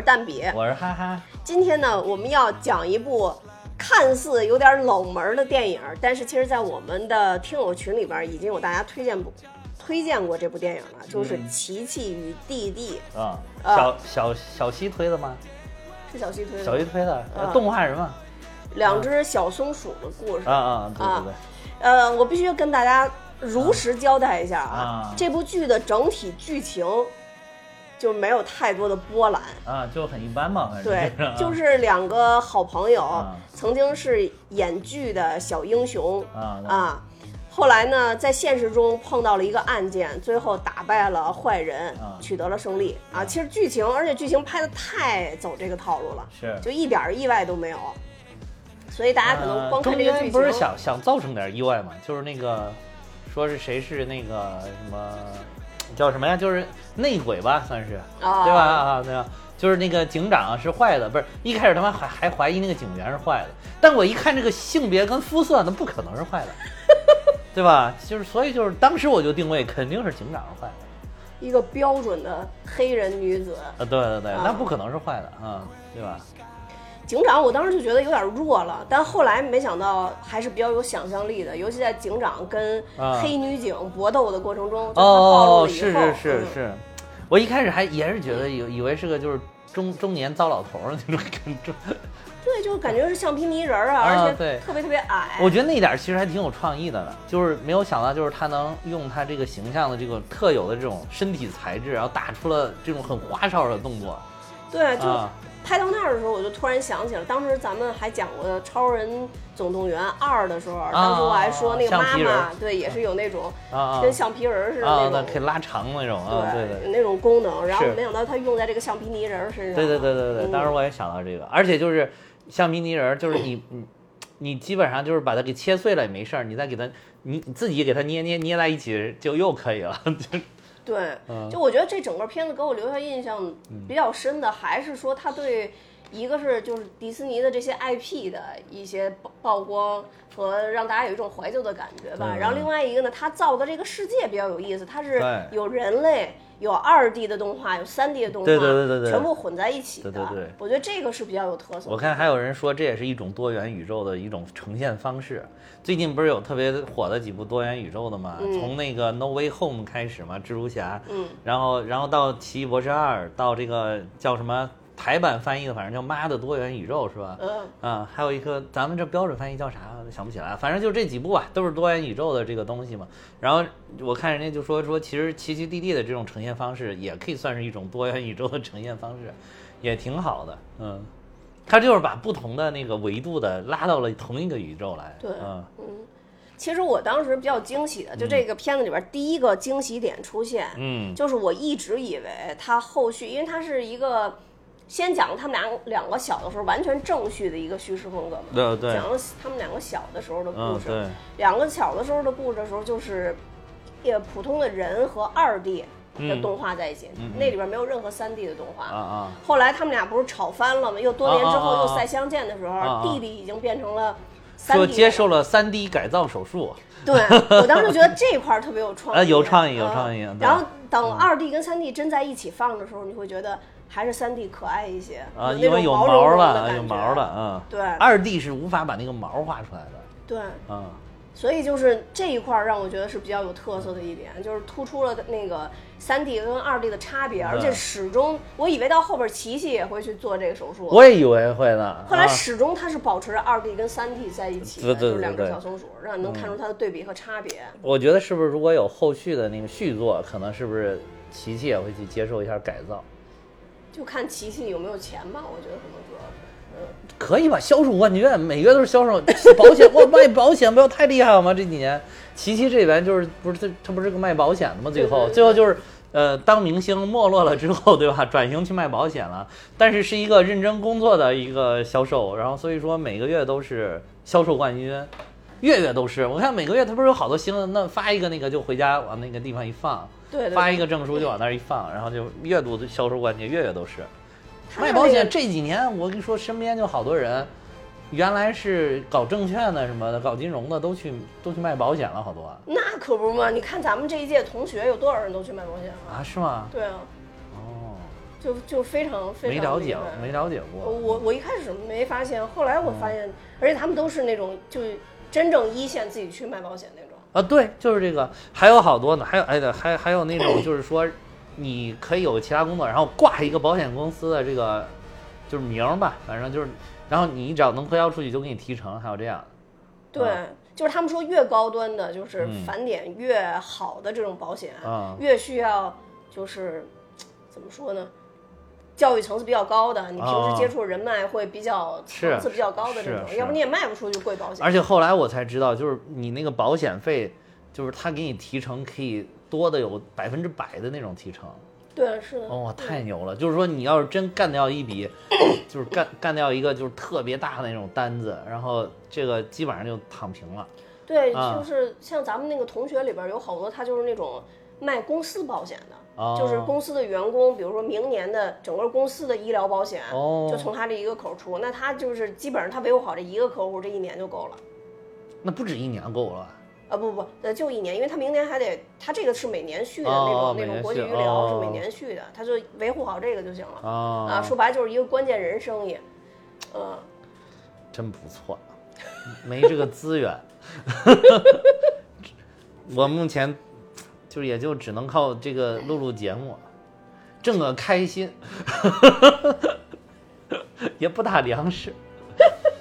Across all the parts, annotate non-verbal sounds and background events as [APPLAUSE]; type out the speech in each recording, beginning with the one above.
是蛋比。我是哈哈。今天呢，我们要讲一部看似有点冷门的电影，但是其实，在我们的听友群里边已经有大家推荐过推荐过这部电影了，就是《琪琪与弟弟》啊，啊小小小西推的吗？是小西推的，小西推的，动画人嘛。两只小松鼠的故事啊啊，对对对。呃，我必须跟大家如实交代一下啊，啊这部剧的整体剧情就没有太多的波澜。啊，就很一般嘛，反正对就是两个好朋友，啊曾经是演剧的小英雄啊啊，后来呢，在现实中碰到了一个案件，最后打败了坏人，啊取得了胜利啊。其实剧情，而且剧情拍的太走这个套路了，是就一点意外都没有。所以大家可能呃光看这个剧情，间不是想想造成点意外嘛？就是那个说是谁是那个什么叫什么呀？就是内鬼吧，算是啊对吧？啊，对吧？就是那个警长是坏的，不是一开始他妈还还怀疑那个警员是坏的，但我一看这个性别跟肤色，那不可能是坏的，[LAUGHS] 对吧？就是所以就是当时我就定位肯定是警长是坏的。一个标准的黑人女子。啊，对对对，啊那不可能是坏的啊，对吧？警长，我当时就觉得有点弱了，但后来没想到还是比较有想象力的，尤其在警长跟啊黑女警搏斗的过程中，就是他暴露哦，了以后，是是是嗯。是，我一开始还也是觉得以以为是个就是中中年糟老头儿那种感觉，对，就感觉是橡皮泥人儿啊，啊而且对特别特别矮。我觉得那点其实还挺有创意的呢，就是没有想到就是他能用他这个形象的这个特有的这种身体材质，然后打出了这种很花哨的动作。对，就啊拍到那儿的时候，我就突然想起了，当时咱们还讲过《超人总动员二》的时候，当时我还说那个妈妈，对，也是有那种跟橡皮人似的啊，那种。那可以拉长那种啊，对对有那种功能，然后没想到它用在这个橡皮泥人身上。对对对对对，嗯。当时我也想到这个，而且就是橡皮泥人儿，就是你你你基本上就是把它给切碎了也没事儿，你再给它你你自己给它捏捏捏在一起就又可以了，就 [LAUGHS] 对，嗯就我觉得这整个片子给我留下印象比较深的，还是说他对一个是就是迪士尼的这些 IP 的一些曝曝光和让大家有一种怀旧的感觉吧。然后另外一个呢，他造的这个世界比较有意思，它是有人类。有二 D 的动画，有三 D 的动画，对对对对对全部混在一起的。对对对我觉得这个是比较有特色。我看还有人说这也是一种多元宇宙的一种呈现方式。最近不是有特别火的几部多元宇宙的吗？嗯从那个 No Way Home 开始嘛，蜘蛛侠，嗯，然后然后到奇异博士二，到这个叫什么台版翻译的，反正叫妈的多元宇宙是吧？嗯，啊，还有一个咱们这标准翻译叫啥？想不起来，反正就这几部吧，都是多元宇宙的这个东西嘛。然后我看人家就说说，其实奇奇弟弟的这种呈现方式，也可以算是一种多元宇宙的呈现方式，也挺好的。嗯，[LAUGHS] 他就是把不同的那个维度的拉到了同一个宇宙来。对嗯其实我当时比较惊喜的，就这个片子里边第一个惊喜点出现，嗯就是我一直以为他后续，因为它是一个先讲他们俩两个小的时候完全正序的一个叙事风格嘛，对对。讲了他们两个小的时候的故事，两个小的时候的故事的时候就是，也普通的人和二 D 的动画在一起，那里边没有任何三 D 的动画。啊啊。后来他们俩不是吵翻了吗？又多年之后又再相见的时候，弟弟已经变成了三说接受了三 D 改造手术。对我当时觉得这块儿特别有创意，[LAUGHS] 啊有创意有啊创意然后等二 D 跟三 D 真在一起放的时候，你会觉得还是三 D 可爱一些啊，因为有毛了，有毛了，嗯，对。二 D 是无法把那个毛画出来的，对，嗯，所以就是这一块儿让我觉得是比较有特色的一点，就是突出了那个三 D 跟二 D 的差别，而且始终我以为到后边琪琪也会去做这个手术，我也以为会呢，后来啊始终它是保持着二 D 跟三 D 在一起的，就是两只小松鼠，让你能看出它的对比和差别。我觉得是不是如果有后续的那个续作，可能是不是琪琪也会去接受一下改造？就看琪琪有没有钱吧，我觉得可能主要是。嗯可以吧？销售冠军，每月都是销售保险，我卖保险不要太厉害了吗？这几年，琪琪这边就是不是他他不是个卖保险的吗？最后最后就是呃当明星没落了之后，对吧？转型去卖保险了，但是是一个认真工作的一个销售，然后所以说每个月都是销售冠军。月月都是，我看每个月他不是有好多新闻，那发一个那个就回家往那个地方一放，对对发一个证书就往那儿一放，然后就月度的销售冠军，月月都是。卖保险这几年，我跟你说，身边就好多人，原来是搞证券的什么的，搞金融的，都去都去卖保险了，好多那可不嘛！你看咱们这一届同学有多少人都去卖保险了？啊，是吗？对啊，哦，就就非常非常没了解没了解过。我我我一开始没发现，后来我发现，而且他们都是那种就真正一线自己去卖保险那种。啊，对，就是这个，还有好多呢，还有哎对，还还有那种就是说，你可以有其他工作，然后挂一个保险公司的这个就是名儿吧，反正就是，然后你只要能推销出去就给你提成，还有这样。对，就是他们说越高端的，就是嗯返点越好的这种保险，啊越需要就是怎么说呢？教育层次比较高的，你平啊时接触人脉会比较层次比较高的这种，要不你也卖不出去贵保险。而且后来我才知道，就是你那个保险费，就是他给你提成可以多的有百分之百的那种提成。对，是的。哦，太牛了！就是说，你要是真干掉一笔，就是干干掉一个就是特别大的那种单子，然后这个基本上就躺平了。对，啊就是像咱们那个同学里边有好多，他就是那种卖公司保险的，哦就是公司的员工，比如说明年的整个公司的医疗保险，哦就从他这一个口出，那他就是基本上他维护好这一个客户，这一年就够了。那不止一年够了。啊不不，呃就一年，因为他明年还得，他这个是每年续的那种、那种国际医疗是哦每年续的，他就维护好这个就行了。啊啊，说白了就是一个关键人生意，嗯，真不错，没这个资源，[LAUGHS] 我目前就也就只能靠这个录录节目，挣个开心，[LAUGHS] 也不打粮食，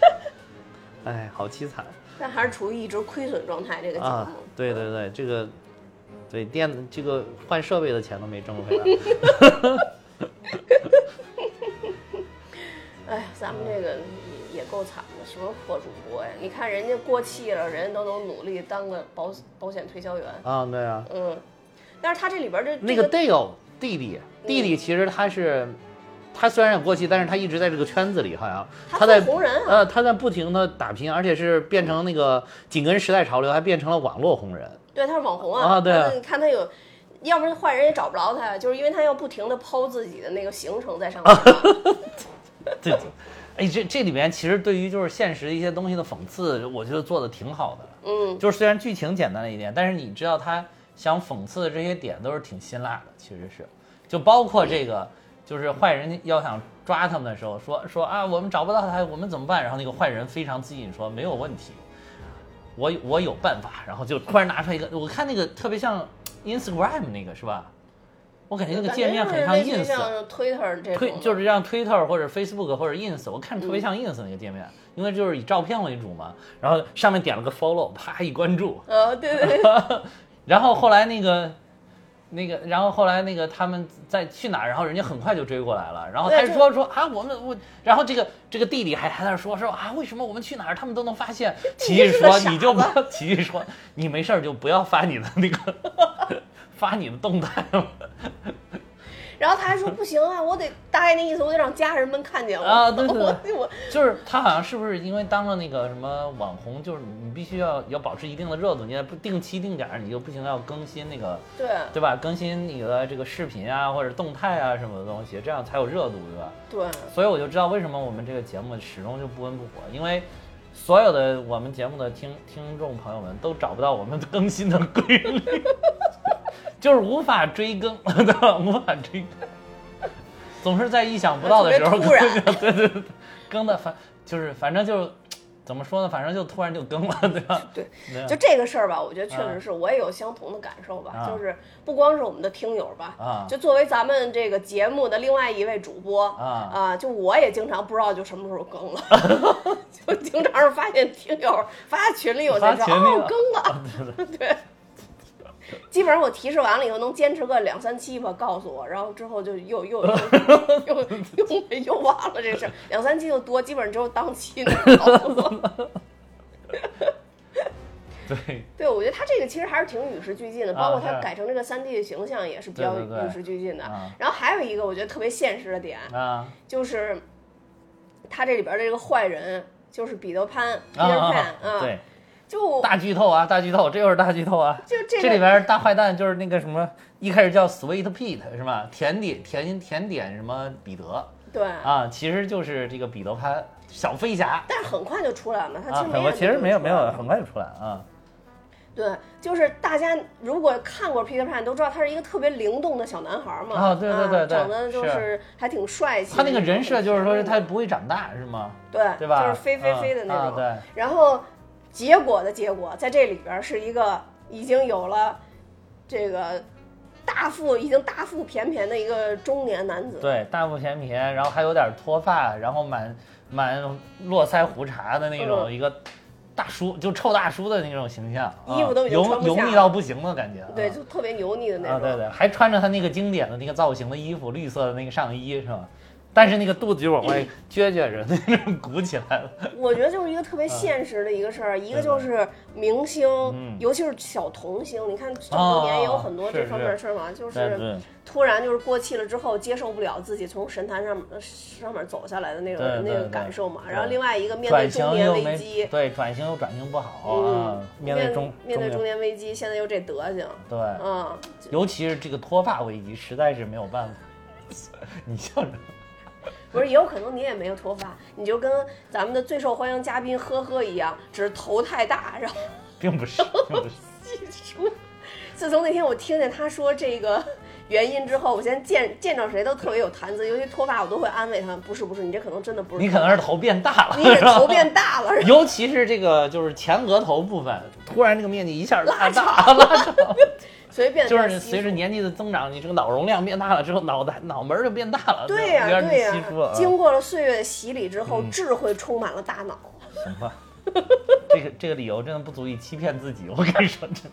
[LAUGHS] 哎，好凄惨但还是处于一直亏损状态。这个节目，啊！对对对，这个对电这个换设备的钱都没挣回来。[LAUGHS] 哎呀，咱们这个够惨的，什么破主播呀？你看人家过气了，人家都能努力当个保保险推销员，啊，对啊，嗯。但是他这里边这那个这个 Dale 弟弟，弟弟其实他是，他虽然有过气，但是他一直在这个圈子里，好像他在红人啊，呃他在不停的打拼，而且是变成那个紧跟时代潮流，还变成了网络红人。对，他是网红啊对你看他有，要不然坏人也找不着他，就是因为他要不停的抛自己的那个行程在上面。[LAUGHS] [LAUGHS] 对，哎，这这里面其实对于就是现实一些东西的讽刺，我觉得做的挺好的。嗯，就是虽然剧情简单了一点，但是你知道他想讽刺的这些点都是挺辛辣的，其实是，就包括这个，就是坏人要想抓他们的时候，说说啊，我们找不到他，我们怎么办？然后那个坏人非常自信说没有问题，我我有办法，然后就突然拿出来一个，我看那个特别像 Instagram 那个是吧？我感觉那个界面很像 ins，似于像 Twitter 这推，就是像 Twitter 或者 Facebook 或者 Ins，我看特别像 Ins 那个界面，因为就是以照片为主嘛，然后上面点了个 Follow，啪一关注，呃，对对对，[LAUGHS] 然后后来那个。那个，然后后来那个他们在去哪儿，然后人家很快就追过来了，然后他就说说啊，我们我，然后这个这个弟弟还还在那说说啊，为什么我们去哪儿他们都能发现？奇艺说你就不要，奇艺说你没事儿就不要发你的那个 [LAUGHS] 发你的动态了 [LAUGHS] 然后他还说不行啊，我得大概那意思，我得让家人们看见我。啊对对对。我我就是他好像是不是因为当了那个什么网红，就是你必须要要保持一定的热度，你也不定期定点，你就不行要更新那个对。对吧？更新你的这个视频啊或者动态啊什么的东西，这样才有热度，对吧？对，所以我就知道为什么我们这个节目始终就不温不火，因为所有的我们节目的听听众朋友们都找不到我们更新的规律，[LAUGHS] 就是无法追更，[LAUGHS] 对吧？无法追更，总是在意想不到的时候 [LAUGHS] 对对对，更的反就是反正就是怎么说呢，反正就突然就更了，[LAUGHS] 对吧？对对。就这个事儿吧，我觉得确实是我也有相同的感受吧，啊。就是不光是我们的听友吧，啊。就作为咱们这个节目的另外一位主播啊。就我也经常不知道就什么时候更了，就经常是发现听友发群里我才知道发群里了。哦更了，对。基本上我提示完了以后，能坚持个两三期吧，告诉我，然后之后就又又又又又又忘了这事儿，两三期就多，基本上只有当期能告诉我。对对，我觉得他这个其实还是挺与时俱进的，包括他改成这个三 D 的形象也是比较与时俱进的。然后还有一个我觉得特别现实的点，就是他这里边的这个坏人就是彼得潘 Peter 啊 Pan 啊！对，就大剧透啊，大剧透，这又是大剧透啊！就这里边大坏蛋就是那个什么，一开始叫 Sweet Pete 是吧？甜点甜甜点什么彼得对，啊，其实就是这个彼得潘小飞侠但是很快就出来了嘛，他其啊实，没我其实没有没有，很很快就出来了啊对，就是大家如果看过 Peter Pan 都知道他是一个特别灵动的小男孩嘛。啊对对对对长得就是是还挺帅气。他那个人设就是说是他不会长大是吗？对对吧？就是飞飞飞的那种。啊对。然后结果的结果，在这里边是一个已经有了这个大腹，已经大腹便便的一个中年男子。对，大腹便便，然后还有点脱发，然后满满络腮胡茬的那种嗯一个大叔，就臭大叔的那种形象，衣服都已经油腻到不行的感觉。对，啊就特别油腻的那种啊，种。对对，还穿着他那个经典的那个造型的衣服，绿色的那个上衣是吧？但是那个肚子就往外撅撅着，那种鼓起来了。[LAUGHS] 我觉得就是一个特别现实的一个事儿，[LAUGHS] 一个就是明星，嗯尤其是小童星，你看这么多年也有很多哦这方面的事儿嘛，就是突然就是过气了之后，接受不了自己从神坛上呃上面走下来的那种那个感受嘛。然后另外一个面对中年危机，对，转型又转型不好嗯啊，，面对中面对中年年危机，现在又这德行，对，嗯，尤其是这个脱发危机，实在是没有办法。[LAUGHS] 你笑什么？[LAUGHS] 不是，也有可能你也没有脱发，你就跟咱们的最受欢迎嘉宾呵呵一样，只是头太大，然后 [LAUGHS] 并不是，[LAUGHS] 并不是。说，自从那天我听见他说这个原因之后，我现在见见着谁都特别有谈资，尤其脱发，我都会安慰他们，不是不是，你这可能真的不是，你可能是头变大了，是吧头变大了，尤其是这个就是前额头部分，突然这个面积一下拉拉大，拉长，所以变就是随着年纪的增长，你这个脑容量变大了之后，脑袋脑门儿就变大了，对呀、对呀。经过了岁月的洗礼之后，嗯智慧充满了大脑。行吧，[LAUGHS] 这个这个理由真的不足以欺骗自己，我跟你说，真的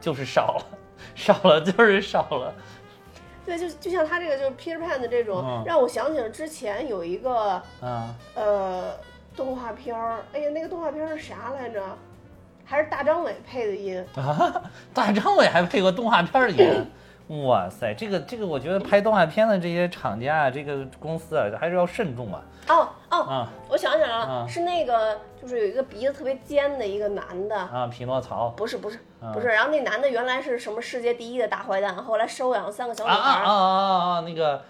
就是少了，[LAUGHS] 少了就是少了。对，就就像他这个就是 Peter Pan 的这种，嗯让我想起了之前有一个啊，呃动画片儿，哎呀，那个动画片儿是啥来着？还是大张伟配的音。[LAUGHS] 啊，大张伟还配过动画片的音，哇塞，这个这个，我觉得拍动画片的这些厂家啊，这个公司啊，还是要慎重啊。哦哦，啊我想起来了，啊是那个就是有一个鼻子特别尖的一个男的，啊，匹诺曹不是不是啊不是，然后那男的原来是什么世界第一的大坏蛋，后来收养了三个小女啊啊孩。啊啊啊，那个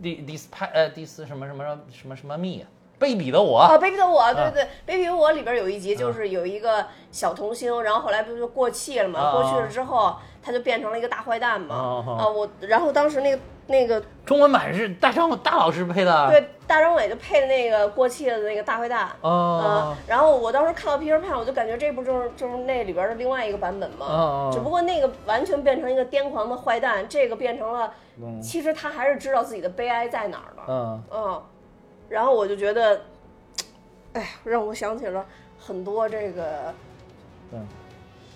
第第四派呃第四什么什么什么什么蜜，卑鄙的我。啊，卑鄙的我，对啊对对，卑鄙的我里边有一集就是有一个小童星，然后后来不就过气了嘛？啊过去了之后，他就变成了一个大坏蛋嘛。啊啊啊，我然后当时那个那个中文版是大张大老师配的。对大张伟就配的那个过气了的那个大坏蛋。哦嗯，然后我当时看到 Peter Pan，我就感觉这不就是就是那里边的另外一个版本吗？哦只不过那个完全变成一个癫狂的坏蛋，这个变成了，嗯其实他还是知道自己的悲哀在哪儿的。嗯嗯，然后我就觉得，哎，让我想起了很多这个嗯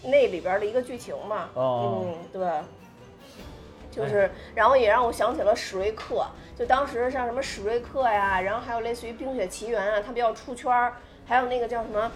那里边的一个剧情嘛。哦嗯，对。就是，然后也让我想起了史瑞克，就当时像什么史瑞克呀，然后还有类似于《冰雪奇缘》啊，它比较出圈儿，还有那个叫什么，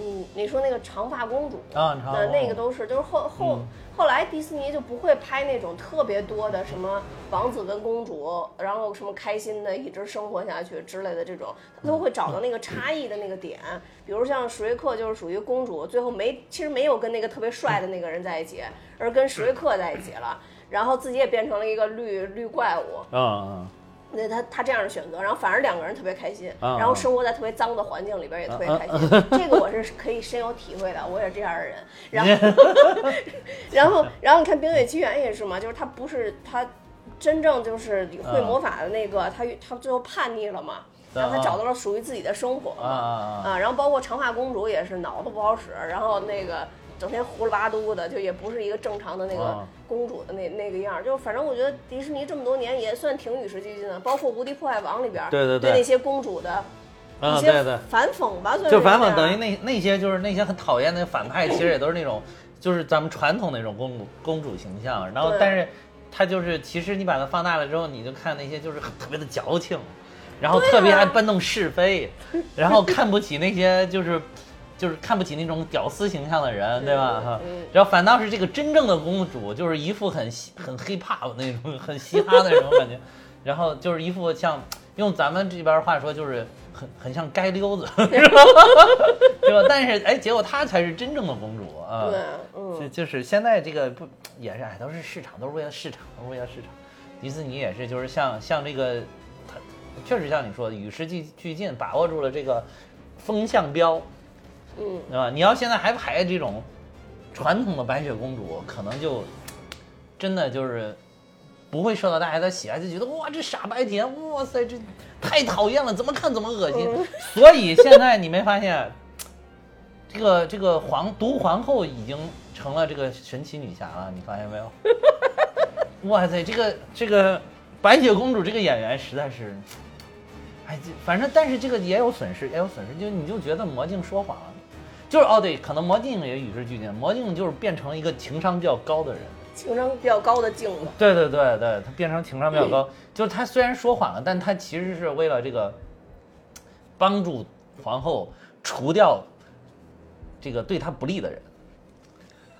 嗯，你说那个长发公主，啊，长那那个都是，就是后后、嗯后来迪士尼就不会拍那种特别多的什么王子跟公主，然后什么开心的一直生活下去之类的这种，他都会找到那个差异的那个点。比如像史瑞克就是属于公主，最后没其实没有跟那个特别帅的那个人在一起，而跟史瑞克在一起了，然后自己也变成了一个绿绿怪物。嗯嗯那他他这样的选择，然后反而两个人特别开心，啊然后生活在特别脏的环境里边也特别开心，这个我是可以深有体会的，我也是这样的人。[LAUGHS] 然后，然后，然后你看《冰雪奇缘》也是嘛，就是他不是他真正就是会魔法的那个，他他最后叛逆了嘛，然后他找到了属于自己的生活啊！然后包括长发公主也是脑子不好使，然后那个。整天胡里八嘟的，就也不是一个正常的那个啊。公主的那那个样儿，就反正我觉得迪士尼这么多年也算挺与时俱进的，包括《无敌破坏王》里边儿对对对那些公主的嗯，一些对对，反讽吧，就反讽等于那那些就是那些很讨厌的反派，其实也都是那种就是咱们传统那种公主公主形象，然后但是他就是其实你把它放大了之后，你就看那些就是很特别的矫情，然后特别爱搬弄是非，然后看不起那些就是。就是看不起那种屌丝形象的人，对吧？哈嗯，然后反倒是这个真正的公主，就是一副很嘻很 hip hop 那种很嘻哈的那种感觉，[LAUGHS] 然后就是一副像用咱们这边话说，就是很很像街溜子，[LAUGHS] 对吧？但是哎，结果她才是真正的公主啊！对，就嗯，就是现在这个不也是哎，都是市场，都是为了市场，都是为了市场。迪士尼也是，就是像像这个，它确实像你说的，与时俱俱进，把握住了这个风向标，嗯，对吧？你要现在还拍这种传统的白雪公主可能就真的就是不会受到大家的喜爱，就觉得哇这傻白甜，哇塞这太讨厌了，怎么看怎么恶心。[LAUGHS] 所以现在你没发现，这个这个皇毒皇后已经成了这个神奇女侠了，你发现没有？[LAUGHS] 哇塞，这个这个白雪公主这个演员实在是，哎，这反正但是这个也有损失，也有损失，就你就觉得魔镜说谎了，就是哦对，可能魔镜也与时俱进，魔镜就是变成了一个情商比较高的人。情商比较高的镜子。对对对对，他变成情商比较高，[LAUGHS] 就是他虽然说谎了，但他其实是为了这个帮助皇后除掉这个对他不利的人，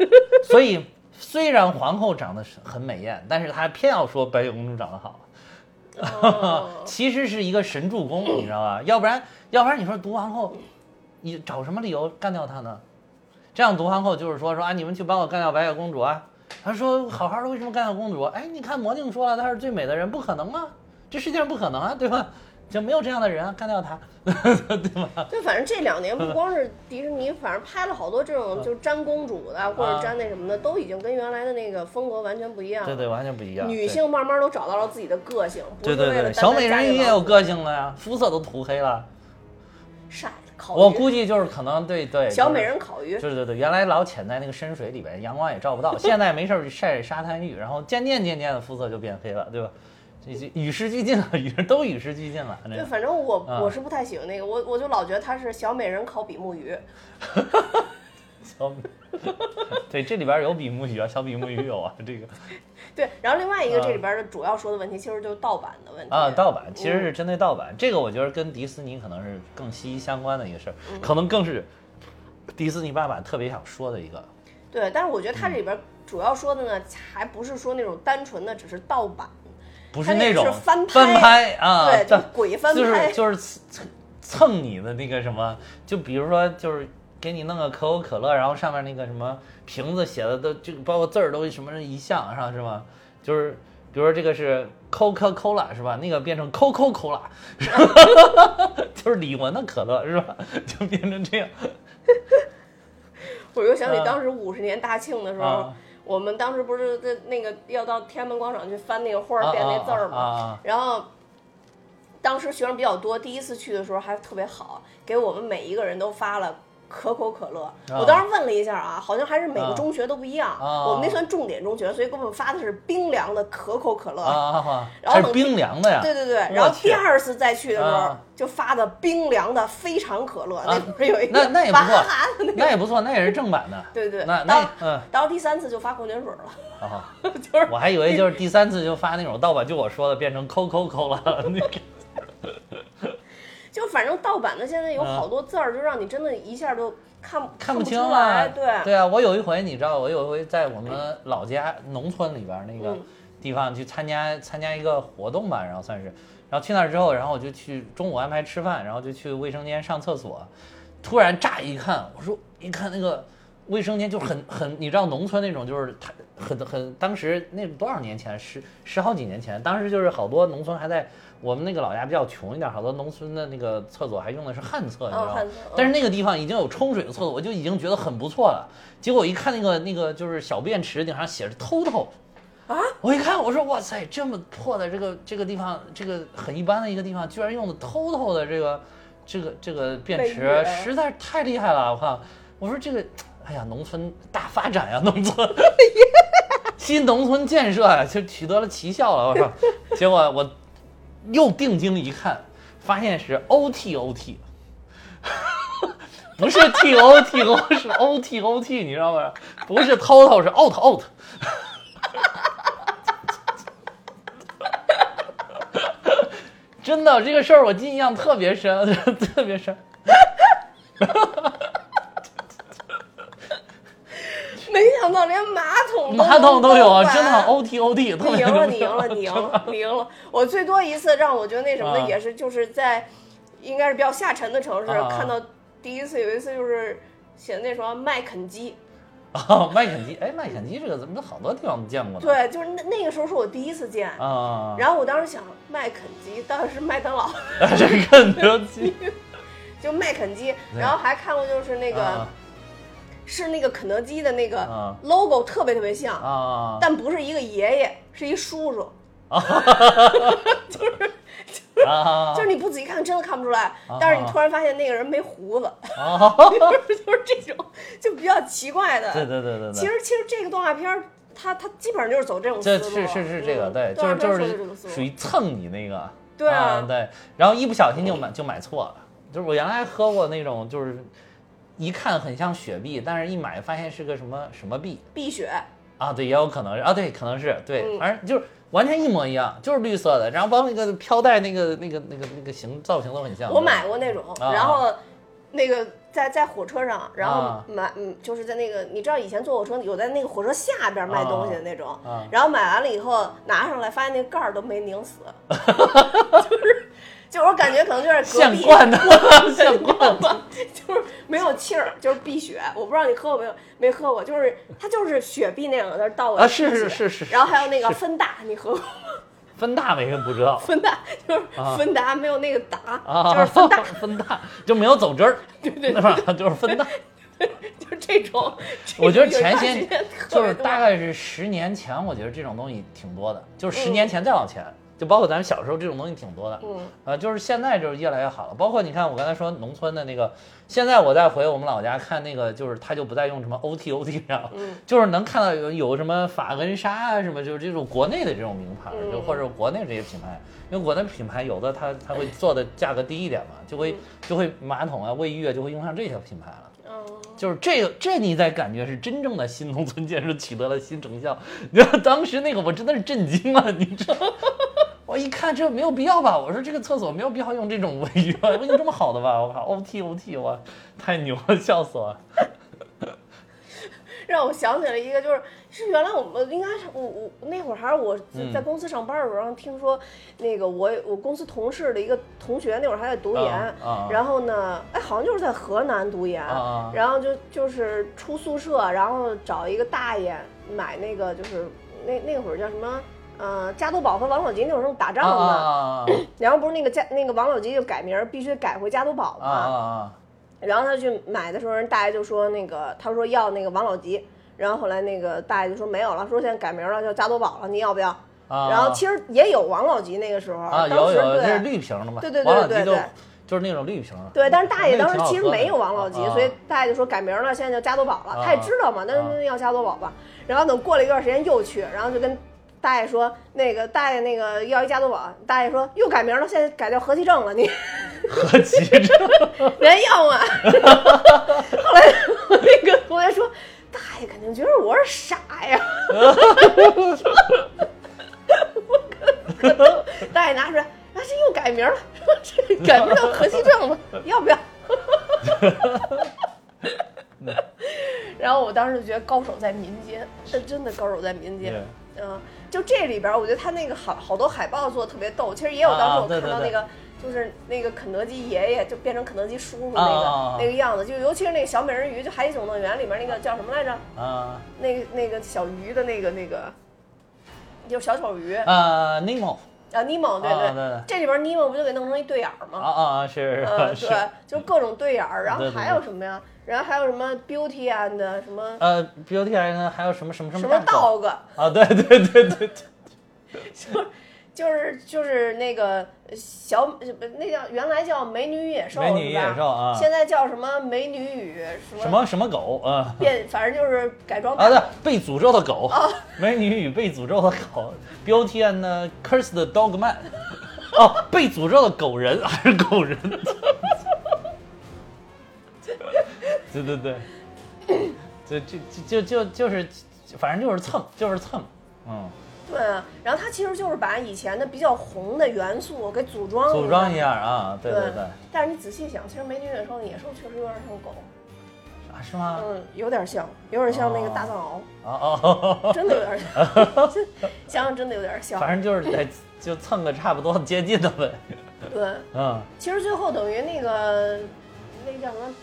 [LAUGHS] 所以虽然皇后长得是很美艳，但是他偏要说白雪公主长得好，哦 [LAUGHS] 其实是一个神助攻，你知道吧？要不然要不然你说毒皇后，你找什么理由干掉她呢？这样读皇后就是说说啊，你们去帮我干掉白雪公主啊。他说好好的为什么干掉公主？哎，你看魔镜说了她是最美的人，不可能啊，这世界上不可能啊，对吧？就没有这样的人啊，干掉她，[LAUGHS] 对吧？对，反正这两年不光是迪士尼，反正拍了好多这种就是沾公主的，或者粘那什么的，都已经跟原来的那个风格完全不一样了。对对，完全不一样。女性慢慢都找到了自己的个性，不对对对，小美人鱼也有个性了呀，肤色都涂黑了。晒的烤鱼。我估计就是可能对对，小美人烤鱼，对对对，原来老潜在那个深水里边，阳光也照不到，[LAUGHS] 现在没事儿晒晒沙滩浴，然后渐渐渐渐的肤色就变黑了，对吧？这这与时俱进了，与都与时俱进了。这对，反正我啊我是不太喜欢那个，我我就老觉得它是小美人烤比目鱼。[LAUGHS] 对，这里边有比目鱼啊，小比目鱼有啊，这个 [LAUGHS] 对，然后另外一个啊这里边的主要说的问题，其实就是盗版的问题啊，盗版其实嗯是针对盗版，这个我觉得跟迪士尼可能是更息息相关的一个事儿，嗯可能更是迪士尼爸爸特别想说的一个。对，但是我觉得它嗯这里边主要说的呢，还不是说那种单纯的只是盗版，不是那种它那个是翻翻拍拍啊，对，就但鬼翻就是拍，就是蹭蹭你的那个什么，就比如说就是给你弄个可口可乐，然后上面那个什么瓶子写的都就包括字儿都什么一项，是吧？是吧？就是比如说这个是 Coca Cola 是吧？那个变成 Coco Cola，[LAUGHS] 就是李玟的可乐是吧？就变成这样。[LAUGHS] 我又想起啊当时五十年大庆的时候，啊我们当时不是在那个要到天安门广场去翻那个花儿变那字儿嘛，啊啊啊然后当时学生比较多，第一次去的时候还特别好，给我们每一个人都发了。可口可乐，我当时问了一下啊，好像还是每个啊中学都不一样。啊我们那算重点中学，所以给我们发的是冰凉的可口可乐。啊啊啊！然后冰凉的呀？对对对，然后第二次再去的时候，啊就发的冰凉的非常可乐，那不是有一个那那也不错娃哈那也不错，那也是正版的。[LAUGHS] 对对，那到那嗯，到第三次就发矿泉水了，好好。就是我还以为就是第三次就发那种盗版，就我说的变成抠抠抠了那个。就反正盗版的现在有好多字儿，就让你真的一下都看看不清啊来。对。对啊，我有一回你知道，我有一回在我们老家农村里边儿那个嗯。地方去参加参加一个活动吧，然后算是，然后去那儿之后，然后我就去中午安排吃饭，然后就去卫生间上厕所，突然乍一看，我说一看那个卫生间就很很，你知道农村那种就是它很很，当时那多少年前，十十好几年前，当时就是好多农村还在我们那个老家比较穷一点，好多农村的那个厕所还用的是旱厕，你知道吗？但是那个地方已经有冲水的厕所，我就已经觉得很不错了。结果我一看那个那个就是小便池顶上写着 “total”，啊，我一看我说哇塞，这么破的这个这个地方，这个很一般的一个地方，居然用的 “total” 的这个这个这个便池，实在是太厉害了！我靠，我说这个，哎呀，农村大发展呀，农村。[LAUGHS] 新农村建设啊，就取得了奇效了。我说，结果我又定睛一看，发现是 O T O T，[LAUGHS] 不是 T O T O，是 O T O T，你知道吗？不是 total，是 out out。[LAUGHS] 真的，这个事儿我印象特别深，特别深。没想到连马桶马桶都有啊，真的 O T O 别你赢了，你赢了，你赢了，你赢了！我最多一次让我觉得那什么的，啊也是就是在应该是比较下沉的城市啊看到第一次，有一次就是写的那什么麦肯基，[LAUGHS] 啊，麦肯基，哎，麦肯基这个怎么好多地方都见过呢？对，就是那那个时候是我第一次见。啊，然后我当时想，麦肯基当然是麦当劳，[LAUGHS] 这肯德基 [LAUGHS] 就麦肯基。然后还看过就是那个啊是那个肯德基的那个啊。logo 特别特别像，啊，但不是一个爷爷，是一叔叔，[LAUGHS] 啊，就是就是你不仔细看真的看不出来，但是你突然发现那个人没胡子，啊，就 [LAUGHS] 是就是这种就比较奇怪的。对对对对对，其实其实这个动画片儿，它它基本上就是走这种思路，这是是是这个，嗯对，就是就是属于蹭你那个，对啊啊，对，然后一不小心就买就买错了，就是我原来喝过那种，就是一看很像雪碧，但是一买发现是个什么什么碧？碧雪，啊，对，也有可能是啊，对，可能是对，嗯。反正就是完全一模一样，就是绿色的，然后包括那个飘带那个那个那个那个形造型都很像。我买过那种，啊。然后那个在在火车上，然后啊。买嗯，就是在那个你知道以前坐火车有在那个火车下边卖东西的那种，啊。然后买完了以后拿上来发现那盖儿都没拧死，[LAUGHS] 就是就是我感觉可能就是隔壁现灌的，现灌的，就是没有气儿，就是碧血。我不知道你喝过没有，没喝过，就是它就是雪碧那样的，倒过啊是是是是然后还有那个芬达，你喝过吗？分大为什么不知道？芬达就是啊芬达，没有那个达，啊，就是芬达，[LAUGHS] 芬达就没有走汁儿，[LAUGHS] 对对，是吧？就是芬达。[LAUGHS] 就这种。我觉得前些就是大概是十年前，我觉得这种东西挺多的，就是十嗯年前再往前，就包括咱们小时候这种东西挺多的。嗯呃，就是现在就是越来越好了，包括你看我刚才说农村的那个，现在我再回我们老家看那个，就是他就不再用什么 OT OT 上，嗯就是能看到有有什么法根莎啊什么，就是这种国内的这种名牌，嗯就或者国内这些品牌，因为国内品牌有的它它会做的价格低一点嘛，就会就会马桶啊卫浴啊就会用上这些品牌了。嗯，就是这个，这你才感觉是真正的新农村建设取得了新成效。你知道当时那个我真的是震惊了，你知道？我一看这没有必要吧？我说这个厕所没有必要用这种卫浴吧？卫浴这么好的吧？我靠，OT OT，我太牛了，笑死我！[LAUGHS] 让我想起了一个，就是是原来我们应该是我我那会儿还是我在公司上班的时候，然后听说那个我我公司同事的一个同学那会儿还在读研，然后呢，哎，好像就是在河南读研，然后就就是出宿舍，然后找一个大爷买那个就是那那会儿叫什么？呃，加多宝和王老吉那会儿正打仗嘛，啊 [CLEARS THROAT] 然后不是那个加那个王老吉就改名，必须改回加多宝嘛。然后他去买的时候，人大爷就说那个，他说要那个王老吉，然后后来那个大爷就说没有了，说现在改名了叫加多宝了，你要不要？啊！然后其实也有王老吉那个时候，啊当时有有，那是对绿瓶的嘛？对对对对对就是那种绿瓶的。对，但是大爷当时其实没有王老吉，所以大爷就说改名了，现在叫加多宝了。啊他也知道嘛，那啊那要加多宝吧。然后等过了一段时间又去，然后就跟大爷说那个大爷那个要一加多宝，大爷说又改名了，现在改叫和其正了，你 [LAUGHS] 何其正。[LAUGHS] 人要吗？后来我那个同学说，大爷肯定觉得我是傻呀。可能大爷拿出来，啊，这又改名了，说这改名叫何其正了，要不要？[LAUGHS] 然后我当时就觉得高手在民间，是真的高手在民间。嗯，就这里边，我觉得他那个好好多海报做的特别逗。其实也有当时我啊对对对看到那个，就是那个肯德基爷爷就变成肯德基叔叔那个、那个样子，就尤其是那个小美人鱼，就《海底总动员》里面那个叫什么来着？啊那个那个小鱼的那个那个，就小丑鱼啊啊尼莫，对啊对对这里边尼莫不就给弄成一对眼儿啊吗？啊啊是是，是对，就各种对眼儿，然后还有什么呀？然后还有什么 Beauty and 什么呃，Beauty and 还有什么什么什么什么 dog，啊？对对对对对，就是 [LAUGHS] 就是就是那个小不那叫原来叫美女与野兽，美女野兽啊。现在叫什么美女与什么什么什么狗啊？变，反正就是改装啊，对，被诅咒的狗，美女与被诅咒的狗，Beauty and Cursed Dog Man，哦，被诅咒的狗人还是狗人？[LAUGHS] 对对 [COUGHS] 对，就就就就就是，反正就是蹭，就是蹭，嗯，对啊，然后它其实就是把以前的比较红的元素给组装组装一下。啊，对对对，但是你仔细想，其实美女与野兽的野兽确实有点像狗，啊是吗？嗯，有点像，有点像那个大藏獒，哦哦，真的有点像，[LAUGHS] 想想真的有点像。反正就是得就蹭个差不多接近的呗，对，嗯。其实最后等于那个那个叫什么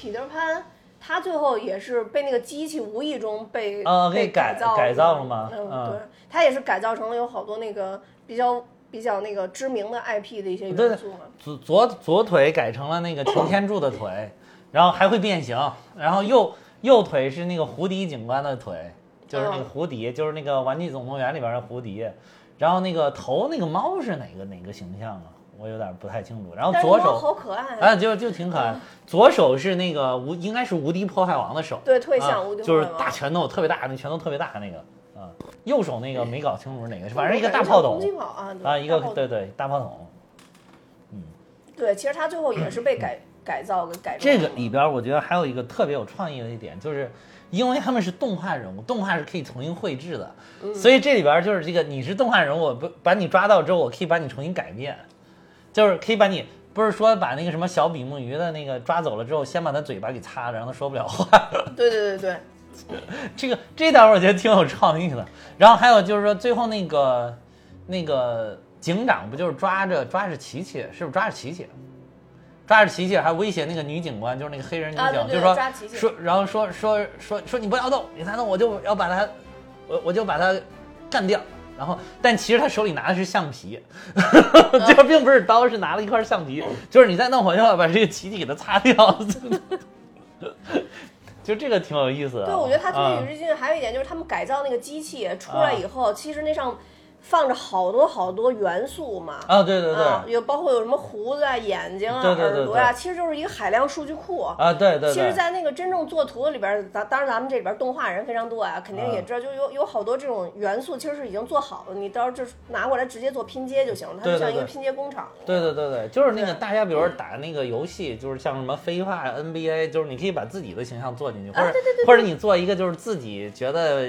彼得潘，他最后也是被那个机器无意中被被啊给改造改造了吗嗯，嗯对，他也是改造成了有好多那个比较比较那个知名的 IP 的一些元素嘛。左左左腿改成了那个擎天柱的腿，然后还会变形，然后右右腿是那个胡迪警官的腿，就是那个嗯胡迪，就是那个《玩具总动员》里边的胡迪。然后那个头那个猫是哪个哪个形象啊？我有点不太清楚。然后左手好可爱啊，啊，就就挺可爱。左手是那个无，应该是无敌破坏王的手，对，特别啊像无敌就是破坏王大拳头，特别大，那拳头特别大那个啊。右手那个没搞清楚是哪个，反正一个大炮筒啊，啊，一个对对大炮筒。嗯对，其实他最后也是被改改造跟改这个里边我觉得还有一个特别有创意的一点，就是因为他们是动画人物，动画是可以重新绘制的，嗯所以这里边就是这个你是动画人物，我不把你抓到之后，我可以把你重新改变，就是可以把你。不是说把那个什么小比目鱼的那个抓走了之后，先把他嘴巴给擦了，让他说不了话。[LAUGHS] 对对对对，这个这点儿我觉得挺有创意的。然后还有就是说，最后那个那个警长不就是抓着抓着琪琪，是不是抓着琪琪？抓着琪琪还威胁那个女警官，就是那个黑人女警，啊对对就说说，然后说说说说你不要动，你再动我就要把他，我我就把他干掉。然后，但其实他手里拿的是橡皮，[LAUGHS] 就并不是刀，是拿了一块橡皮，就是你再弄火就要把这个集体给它擦掉。[LAUGHS] 就这个挺有意思的。对，我觉得他特啊别与时俱进。还有一点就是他们改造那个机器出来以后，其实那上放着好多好多元素嘛。啊，对对对，啊，有包括有什么胡子啊、眼睛啊、对对对耳朵呀、其实就是一个海量数据库。啊，对对对，其实，在那个真正做图的里边，咱当然咱们这里边动画人非常多啊，肯定也知道，就有有好多这种元素，其实是已经做好了，你到时候就拿过来直接做拼接就行了，它就像一个拼接工厂。对对对对，就是那个大家，比如说打那个游戏，就是像什么飞化 NBA，就是你可以把自己的形象做进去，或者或者你做一个就是自己觉得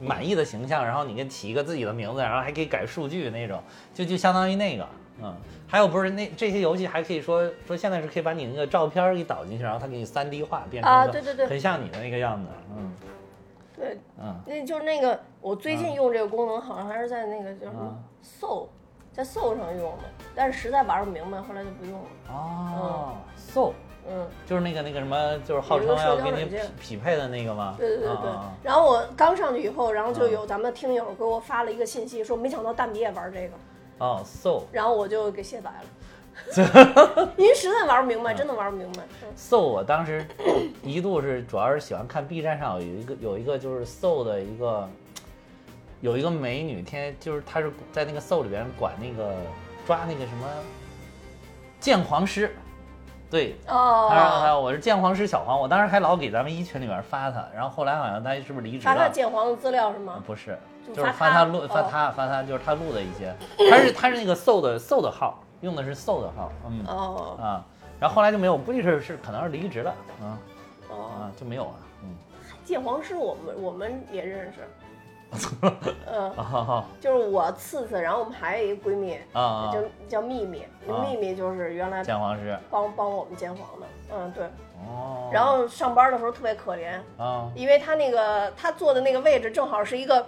满意的形象，然后你给起一个自己的名字，然后还可以改数据那种，就就相当于那个，嗯，还有不是那这些游戏还可以说说现在是可以把你那个照片给导进去，然后它给你三 D 化，变成啊对对对。很像你的那个样子，嗯对，嗯。那就是那个我最近用这个功能，好像还是在那个叫什么啊。Soul，在 Soul 上用的，但是实在玩不明白，后来就不用了。哦，so 嗯，就是那个那个什么，就是号称要给你匹配的那个吗？对对对对啊。然后我刚上去以后，然后就啊有咱们听友给我发了一个信息，说没想到蛋比也玩这个，哦，so 然后我就给卸载了。[LAUGHS] 因为实在玩不明白，真的玩不明白。嗯 Soul，我当时一度是主要是喜欢看 B 站上有一个有一个就是 Soul 的一个有一个美女，天天就是她是在那个 Soul 里边管那个抓那个什么鉴黄师，对，哦，他，说我是鉴黄师小黄，我当时还老给咱们一群里边发他，然后后来好像他是不是离职了？发他了？剑皇的资料是吗？不是，就就是发他录发哦他发他就是他录的一些，他是他是那个 Soul 的 Soul 的号，用的是 Soul 的号，嗯。哦。啊，然后后来就没有，我估计是是可能是离职了，啊哦，啊就没有了，嗯。鉴黄师我们我们也认识。嗯，就是我次次，然后我们还有一个闺蜜，啊啊。就，叫秘密，啊。秘密就是原来鉴黄师。帮帮我们监皇的，嗯对。哦，然后上班的时候特别可怜，啊。因为他那个他坐的那个位置正好是一个，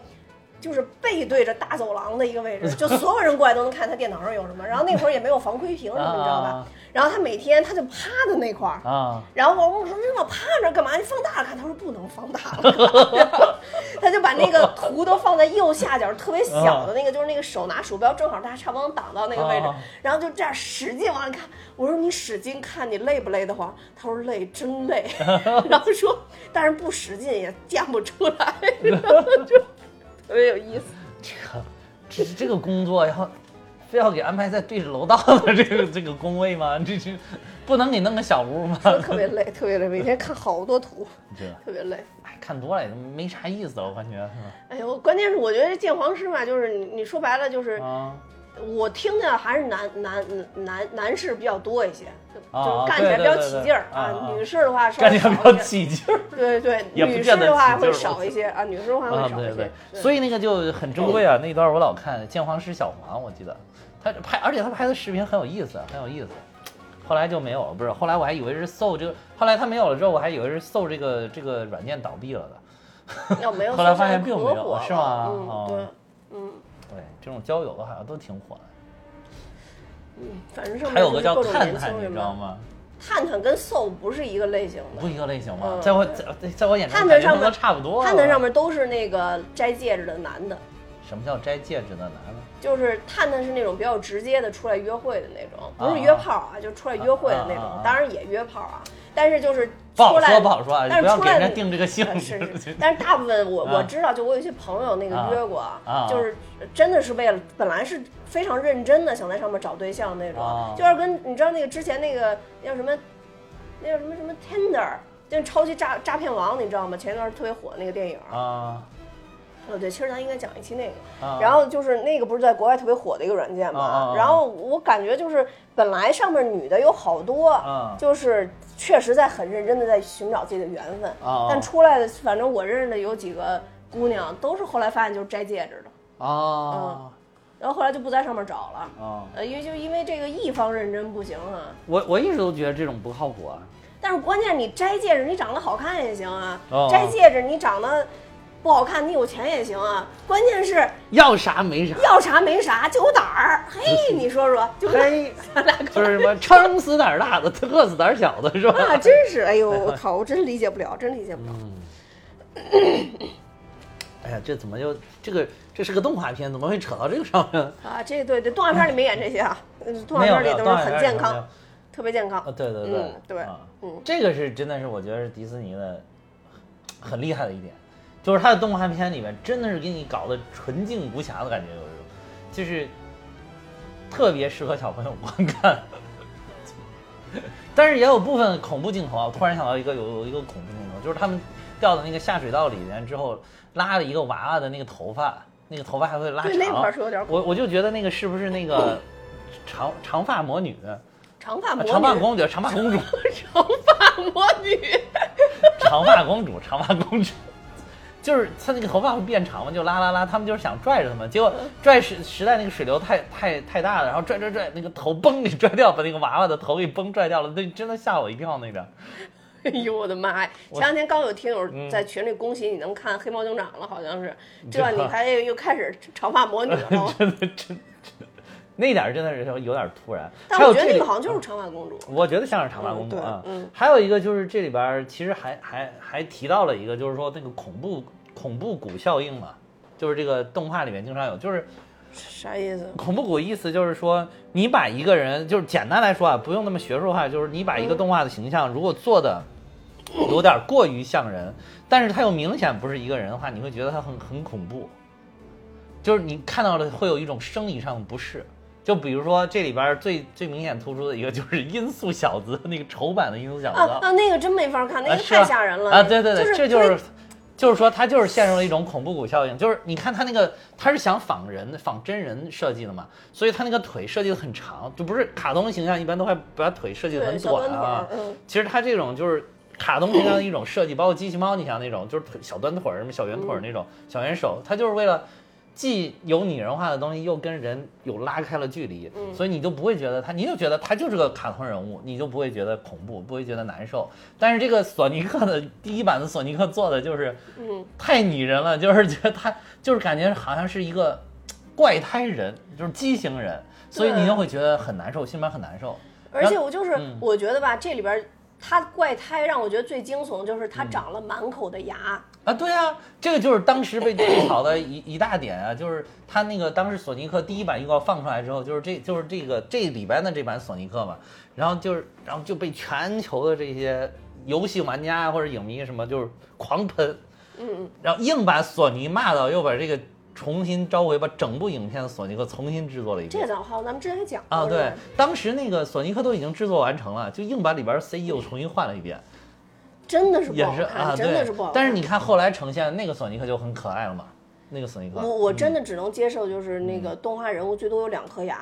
就是背对着大走廊的一个位置，[LAUGHS] 就所有人过来都能看他电脑上有什么。然后那会儿也没有防窥屏什么，你知道吧？然后他每天他就趴在那块儿，啊然后我说你老趴那干嘛？你放大了看。他说不能放大了，然 [LAUGHS] 后他就把那个图都放在右下角特别小的那个，就是那个手拿鼠标正好他差不多能挡到那个位置啊，然后就这样使劲往里看。我说你使劲看，你累不累得慌？他说累，真累。[LAUGHS] 然后说但是不使劲也见不出来，然 [LAUGHS] 后就特别有意思。这个这这个工作要非要给安排在对着楼道的这个这个工位吗？[LAUGHS] 这这不能给弄个小屋吗？特别累，特别累，每天看好多图，[LAUGHS] 这特别累。哎看多了也没啥意思，我感觉是吧？哎呦，关键是我觉得这鉴黄师嘛，就是你你说白了就是。啊我听的还是男男男男士比较多一些，就干起来比较起劲儿啊啊女士的话稍干起来比较。起劲儿。对对，[LAUGHS] 女士的话会少一些啊，女士的话会啊，少一些对对。，所以那个就很珍贵啊。那段我老看《鉴黄师小黄》，我记得他拍，而且他拍的视频很有意思，很有意思。后来就没有了，不是？后来我还以为是 Soul 这个，后来他没有了之后，我还以为是 Soul 这个这个软件倒闭了的。要没有，[LAUGHS] 后来发现并没有是吗嗯，哦对，嗯对，这种交友的好像都挺火的。嗯，反正上面还有个叫探探，你。知道吗？探探跟 Soul 不是一个类型的不，一个类型吗？嗯在我在在我眼中探探上面差不多。探探上面都是那个摘戒指的男的，什么叫摘戒指的男的？就是探探是那种比较直接的出来约会的那种，不啊是约炮啊，就出来约会的那种啊啊啊，当然也约炮啊，但是就是不好出来说不好说但是出来给人定这个性是。是，但是大部分我我啊知道，就我有些朋友那个约过，啊就是真的是为了本来是非常认真的想在上面找对象那种，啊就是跟你知道那个之前那个叫什么，那叫什么什么 Tinder，就是超级诈诈骗王，你知道吗？前一段特别火那个电影。啊哦，对，其实咱应该讲一期那个。啊然后就是那个不是在国外特别火的一个软件嘛，然后我感觉就是本来上面女的有好多，啊就是确实在很认真的在寻找自己的缘分，啊但出来的反正我认识的有几个姑娘都是后来发现就是摘戒指的，啊然后后来就不在上面找了。啊！呃，因为就因为这个一方认真不行啊，我我一直都觉得这种不靠谱啊。但是关键你摘戒指，你长得好看也行啊，哦摘戒指你长得不好看，你有钱也行啊，关键是要啥没啥，要啥没啥，就有胆儿。嘿，你说说，就嘿，咱俩就是什么撑死胆儿大的，饿死胆儿小的，是吧？啊，真是，哎呦，[LAUGHS] 我靠，我真理解不了，真理解不了。哎呀，这怎么就这个这是个动画片，怎么会扯到这个上面？啊，这对对，动画片里没演这些啊，嗯动画片里都是很健康，特别健康。啊，。对对对，嗯对。啊。嗯。这个是真的是我觉得是迪士尼的很厉害的一点，就是他的动画片里面真的是给你搞得纯净无瑕的感觉，有一种，就是特别适合小朋友观看。但是也有部分恐怖镜头啊，我突然想到一个有有一个恐怖镜头，就是他们掉到那个下水道里面之后，拉了一个娃娃的那个头发，那个头发还会拉长。对那块儿是有点我我就觉得那个是不是那个长长发魔女？啊 [LAUGHS] 长发魔女，长发公主，长发公主，长发魔女，长发公主，长发公主，就是他那个头发会变长嘛，就拉拉拉，他们就是想拽着他们，结果拽时实在那个水流太太太大了，然后拽拽拽，那个头崩给拽掉，把那个娃娃的头给崩拽掉了，那真的吓我一跳那个。哎呦我的妈呀！前两天刚有听友嗯在群里恭喜你能看《黑猫警长》了，好像是，这你还又开始长发魔女了 [LAUGHS] 吗？真的真真，那点儿真的是有点突然。但我觉得那个好像就是长发公主。我觉得像是长发公主啊。嗯还有一个就是这里边儿其实还还还提到了一个，就是说那个恐怖恐怖谷效应嘛，就是这个动画里面经常有，就是啥意思？恐怖谷意思就是说，你把一个人，就是简单来说啊，不用那么学术化，就是你把一个动画的形象如果做的有点过于像人，但是他又明显不是一个人的话，你会觉得他很很恐怖，就是你看到了会有一种生理上的不适。就比如说这里边最最明显突出的一个就是 [LAUGHS] 音速小子那个丑版的音速小子啊啊，那个真没法看，那个太吓人了啊！对对对，就是这就是，就是说他就是陷入了一种恐怖谷效应，就是你看他那个他是想仿人仿真人设计的嘛，所以他那个腿设计的很长，就不是卡通形象一般都会把腿设计的很短啊。嗯其实他这种就是卡通形象的一种设计，包括机器猫，你像那种就是腿小短腿儿什么小圆腿儿那种、小圆手，他就是为了。既有拟人化的东西，又跟人有拉开了距离，嗯所以你就不会觉得他，你就觉得他就是个卡通人物，你就不会觉得恐怖，不会觉得难受。但是这个索尼克的第一版的索尼克做的就是嗯，太拟人了，就是觉得他 [LAUGHS] 就是感觉好像是一个怪胎人，就是畸形人，所以你就会觉得很难受，心里面很难受。而且我就是嗯我觉得吧，这里边他怪胎让我觉得最惊悚的，就是他嗯长了满口的牙。啊，对啊，这个就是当时被吐槽的一一大点啊，就是他那个当时索尼克第一版预告放出来之后，就是这就是这个这里边的这版索尼克嘛，然后就是然后就被全球的这些游戏玩家或者影迷什么就是狂喷，嗯嗯，然后硬把索尼骂到，又把这个重新召回，把整部影片的索尼克重新制作了一遍。这倒好，咱们之前还讲过啊，对，当时那个索尼克都已经制作完成了，就硬把里边的 CE 又重新换了一遍，真的是不好看，真的对。是不好看。但是你看后来呈现的那个索尼克就很可爱了嘛，那个索尼克，我我真的只能接受，就是那个动画人物最多有两颗牙，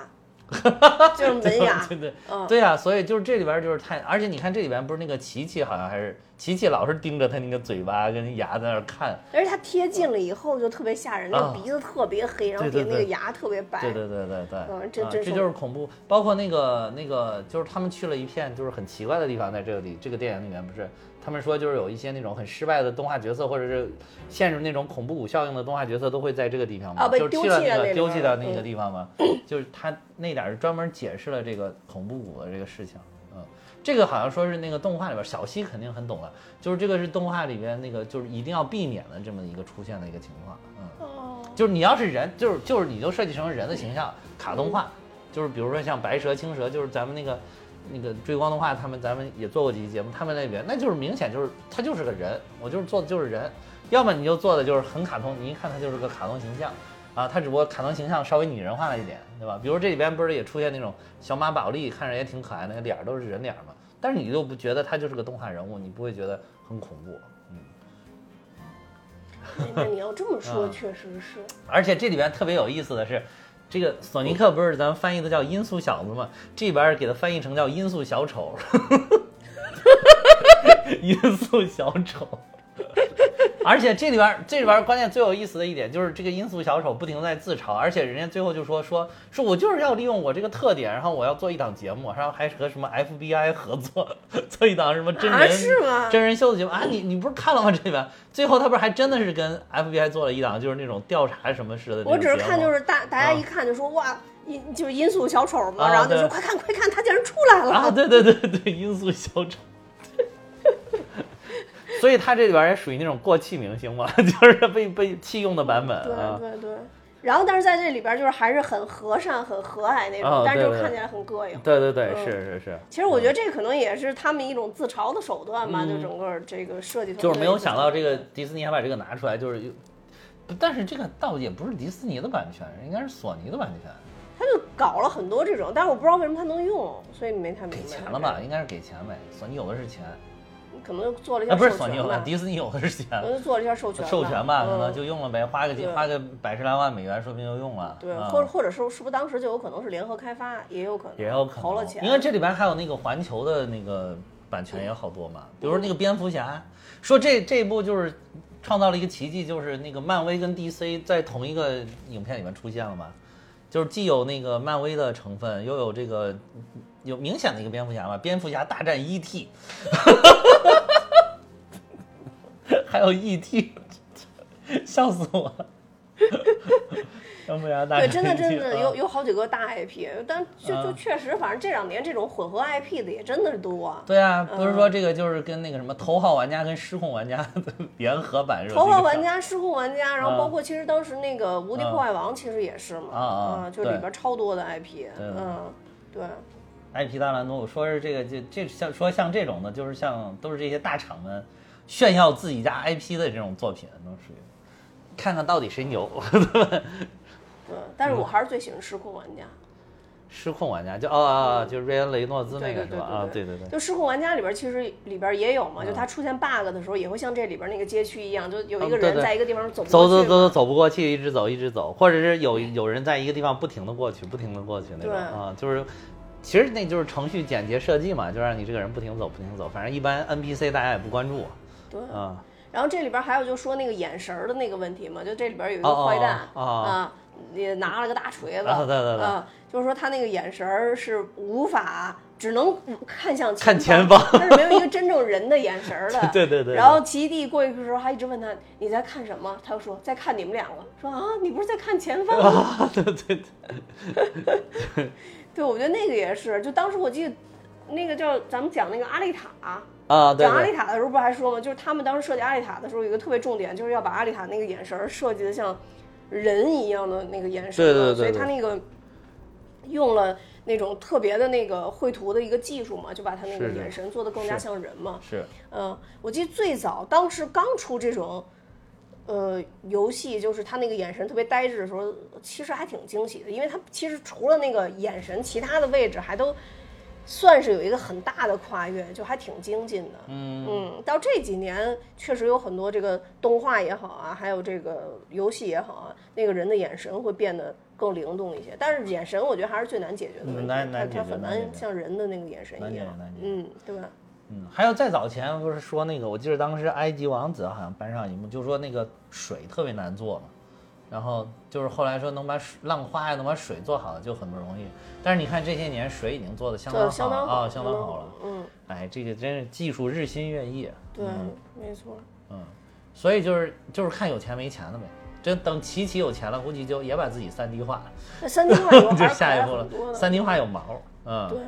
嗯 [LAUGHS] 就是门牙。对对嗯。对呀、所以就是这里边就是太，而且你看这里边不是那个琪琪好像还是琪琪老是盯着他那个嘴巴跟牙在那儿看，而且他贴近了以后就特别吓人，那啊。个鼻子特别黑，然后对对对底下那个牙特别白。对对对对对，嗯这啊这就是恐怖。包括那个那个，就是他们去了一片就是很奇怪的地方，在这里这个电影里面不是，他们说就是有一些那种很失败的动画角色，或者是陷入那种恐怖谷效应的动画角色，都会在这个地方嘛，啊被就是去了那个丢弃到那个地方嘛，就是他那点儿是专门解释了这个恐怖谷的这个事情，嗯。这个好像说是那个动画里边，小西肯定很懂的，就是这个是动画里边那个就是一定要避免的这么一个出现的一个情况，嗯。哦，就是你要是人，就是就是你就设计成人的形象，卡通化，就是比如说像白蛇、青蛇，就是咱们那个那个追光动画，他们咱们也做过几期节目，他们那边那就是明显就是他就是个人，我就是做的就是人，要么你就做的就是很卡通，你一看他就是个卡通形象。啊，他只不过卡通形象稍微拟人化了一点，对吧？比如这里边不是也出现那种小马宝莉，看着也挺可爱，那个脸儿都是人脸嘛。但是你就不觉得他就是个动画人物，你不会觉得很恐怖。嗯那你要这么说，嗯确实是。而且这里边特别有意思的是，这个索尼克不是咱们翻译的叫音速小子吗？这边给他翻译成叫音速小丑，[LAUGHS] 音速小丑。而且这里边这里边关键最有意思的一点就是这个音速小丑不停地在自嘲，而且人家最后就说说说我就是要利用我这个特点，然后我要做一档节目，然后还和什么 FBI 合作，[LAUGHS] 做一档什么真人、啊是吗真人秀的节目啊，你你不是看了吗？这里边最后他不是还真的是跟 FBI 做了一档就是那种调查什么似的我只是看就是大大家一看就说哇，音就是音速小丑嘛，啊然后就说快看快看，他竟然出来了。啊，对对对对，音速小丑。所以他这里边也属于那种过气明星嘛，[LAUGHS] 就是被被弃用的版本对啊。对对。然后，但是在这里边就是还是很和善、很和蔼那种，哦但是就看起来很膈应。对对对，嗯是是是。其实我觉得这可能也是他们一种自嘲的手段吧，嗯就整个这个设计就是没有想到这个迪士尼还把这个拿出来，就是但是这个倒也不是迪士尼的版权，应该是索尼的版权，他就搞了很多这种，但是我不知道为什么他能用，所以没太明白。给钱了吧？？应该是给钱呗，索尼有的是钱，可能就做了一啊下授不是索尼有的，权，迪士尼有的是钱。可，能就做了一下授权授权吧，可嗯。能就用了呗，花个几花个百十来万美元，说不定就用了。对，啊或者或者说是不是当时就有可能是联合开发，也有可能，也有可能。投了钱，因为这里边还有那个环球的那个版权也好多嘛，比如说那个蝙蝠侠，说这这一部就是创造了一个奇迹，就是那个漫威跟 DC 在同一个影片里面出现了嘛，就是既有那个漫威的成分，又有这个有明显的一个蝙蝠侠嘛，蝙蝠侠大战 ET，[LAUGHS] 还有 ET，笑死我了。蝙蝠侠大对，真的真的有啊有好几个大 IP，但就就啊确实，反正这两年这种混合 IP 的也真的是多。对啊，不是嗯。说这个就是跟那个什么头号玩家跟失控玩家的 [LAUGHS] 联合版是？头号玩家、失控玩家，然后啊包括其实当时那个《无敌破坏王》其实也是嘛，啊啊就里边超多的 IP，对。嗯，对，IP 大乱斗，说是这个这这像说像这种的，就是像都是这些大厂们炫耀自己家 IP 的这种作品，都属于看看到底谁牛。[LAUGHS] 对，但是嗯我还是最喜欢失控玩家。失控玩家就哦哦，哦就瑞恩雷诺兹那个是吧？啊，对对对。就失控玩家里边其实里边也有嘛，就嗯它出现 bug 的时候，也会像这里边那个街区一样，就有一个人在一个地方走走走走走不过去，一直走一直走，或者是有有人在一个地方不停的过去，不停的过去那种啊，就是其实那就是程序简洁设计嘛，就让你这个人不停走不停走，反正一般 NPC 大家也不关注对。啊。然后这里边还有就说那个眼神的那个问题嘛，就这里边有一个坏蛋哦哦啊，也拿了个大锤子，啊对对对啊，就是说他那个眼神是无法。只能看向看前前方 [LAUGHS] 他是没有一个真正人的眼神的。[LAUGHS] 对对对对然后奇异帝过去的时候还一直问他你在看什么，他就说在看你们两个。说啊，你不是在看前方吗？[LAUGHS] 啊，对对对，对，我觉得那个也是，就当时我记得，那个叫咱们讲那个阿丽塔，啊对讲阿丽，塔的时候不还说吗？就是他们当时设计阿丽塔的时候，有一个特别重点，就是要把阿丽塔那个眼神儿设计的像人一样的那个眼神对对对所以对他那个用了那种特别的那个绘图的一个技术嘛，就把他那个眼神做的更加像人嘛。是嗯，我记得最早当时刚出这种。呃，游戏就是他那个眼神特别呆滞的时候，其实还挺惊喜的，因为他其实除了那个眼神，其他的位置还都算是有一个很大的跨越，就还挺精进的。嗯嗯，到这几年确实有很多这个动画也好啊，还有这个游戏也好啊，那个人的眼神会变得更灵动一些。但是眼神我觉得还是最难解决的问题，嗯难难解它它很难像人的那个眼神一样嗯，对吧？嗯，还有再早前不是说那个，我记得当时埃及王子好像搬上一幕，就说那个水特别难做嘛，然后就是后来说能把水浪花呀，能把水做好就很不容易。但是你看这些年水已经做的相当的相当好，啊，相当好了。嗯，哎，这个真是技术日新月异。对，没错。嗯，所以就是就是看有钱没钱了呗。这等琪琪有钱了，估计就也把自己三 D 化，那三 D 化有 [LAUGHS] 就是下一步了。三 D 化有毛，嗯，对，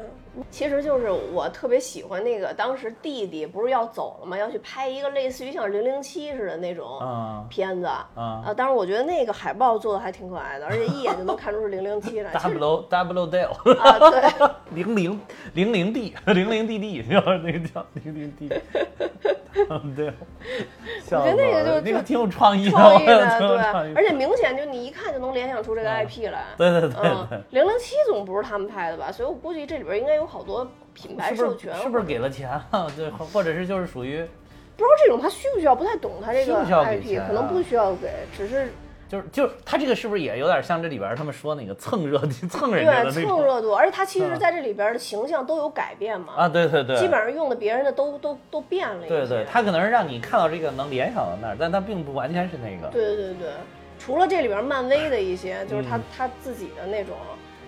其实就是我特别喜欢那个，当时弟弟不是要走了吗？要去拍一个类似于像零零七似的那种啊片子啊啊。当时我觉得那个海报做的还挺可爱的，而且一眼就能看出是零零七来。[LAUGHS] 其实，double double dale，啊，对，零零零零 D 零零 DD，叫那个叫零零 D，[LAUGHS] 对，我觉得那个就那个挺有创意的，创意的，对，而且明显就你一看就能联想出这个啊 IP 来。对对对嗯，，零零七总不是他们拍的吧？所以我估计这里边应该有好多品牌授权，是是不是给了钱啊？[LAUGHS] 对，或者是就是属于不知道这种他需不需要？不太懂他这个 IP，啊可能不需要给，只是就是就是他这个是不是也有点像这里边他们说那个蹭热蹭人家的对蹭热度，而且他其实嗯在这里边的形象都有改变嘛，啊？对对对，基本上用的别人的都都都变了一些。对对，他可能是让你看到这个能联想到那儿，但他并不完全是那个。对对对，除了这里边漫威的一些，就是他、嗯他自己的那种，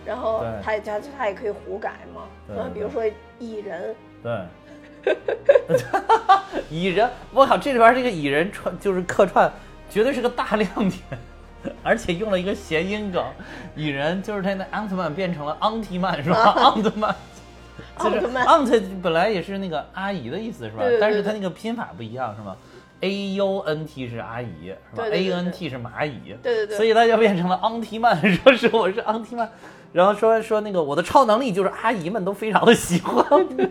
然后对他他他也可以胡改嘛，对啊，比如说蚁人，对，[LAUGHS] 蚁人，我靠，这里边这个蚁人串就是客串，绝对是个大亮点，[LAUGHS] 而且用了一个谐音梗，蚁人就是他那奥特曼变成了昂提曼是吧？奥特曼。就是奥特曼 aunt 本来也是那个阿姨的意思是吧？对对对但是它那个拼法不一样是吗？A U N T 是阿姨是吧？A 对 N T 是蚂蚁，对对对所以他就变成了昂提曼，说是我是昂提曼，然后说说那个我的超能力就是阿姨们都非常的喜欢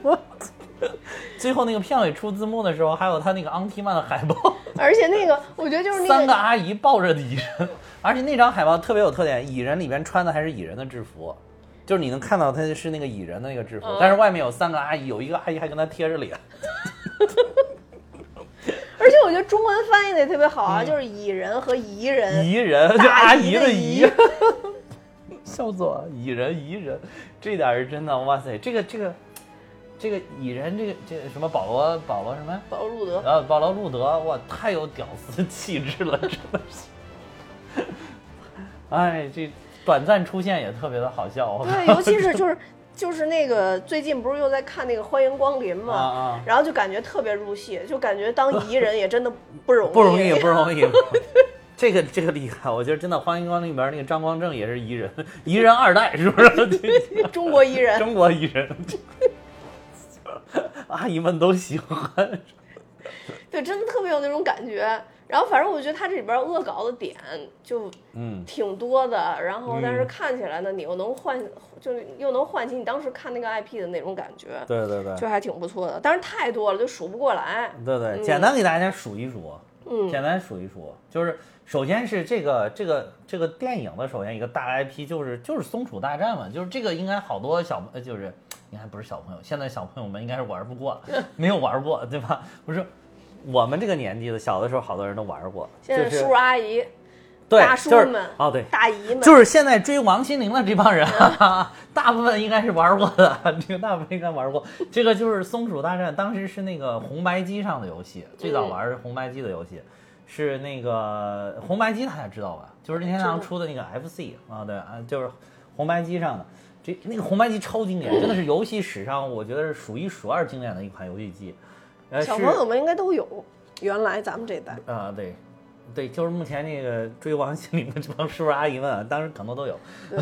我。[LAUGHS] [LAUGHS] [LAUGHS] 最后那个片尾出字幕的时候，还有他那个昂提曼的海报，[LAUGHS] 而且那个我觉得就是那三个阿姨抱着蚁人，而且那张海报特别有特点，蚁人里边穿的还是蚁人的制服。就是你能看到他是那个蚁人的那个制服，嗯但是外面有三个阿姨，有一个阿姨还跟他贴着脸。[LAUGHS] 而且我觉得中文翻译的也特别好啊，就是蚁人和蚁人，嗯蚁人就阿姨姨的姨姨，笑死我了！蚁人蚁人，这点是真的，哇塞，这个这个这个蚁人，这个这个什么保罗保罗什么？保罗路德。啊保罗路德，哇，太有屌丝气质了，[LAUGHS] 真的是。哎，这短暂出现也特别的好笑。对，尤其是就是 [LAUGHS] 就是那个最近不是又在看那个《欢迎光临》嘛，啊啊然后就感觉特别入戏，就感觉当蚁人也真的不容易，不容易，不容易。[LAUGHS] 这个这个厉害，我觉得真的《欢迎光临》里边那个张光正也是蚁人，蚁人二代是不是？中国蚁人。中国蚁人，阿姨们都喜欢。对，真的特别有那种感觉。然后反正我觉得他这里边恶搞的点就嗯，挺多的，然后但是嗯看起来呢，你又能唤，就是又能唤起你当时看那个 IP 的那种感觉，对对对就还挺不错的。但是太多了，就数不过来。对对，简单给大家数一数，嗯简单数一数，就是首先是这个这个这个电影的首先一个大 IP 就是就是松鼠大战嘛，就是这个应该好多小呃就是应该不是小朋友，现在小朋友们应该是玩不过了，没有玩过对吧？[LAUGHS] 不是。我们这个年纪的，小的时候好多人都玩过，现在叔叔阿姨、对，大叔就是们哦，对，大姨们，就是现在追王心凌的这帮人，啊，[LAUGHS] 大部分应该是玩过的，这个大部分应该玩过。这个就是松鼠大战，当时是那个红白机上的游戏，最早玩是红白机的游戏，是那个红白机大家知道吧？就是任天堂出的那个 FC 啊，对啊，就是红白机上的。这那个红白机超经典，真的是游戏史上我觉得是数一数二经典的一款游戏机。呃，小朋友们应该都有。原来咱们这代，啊，对，对，就是目前那个追王心凌的这帮叔叔阿姨们啊，当时可能都有。对，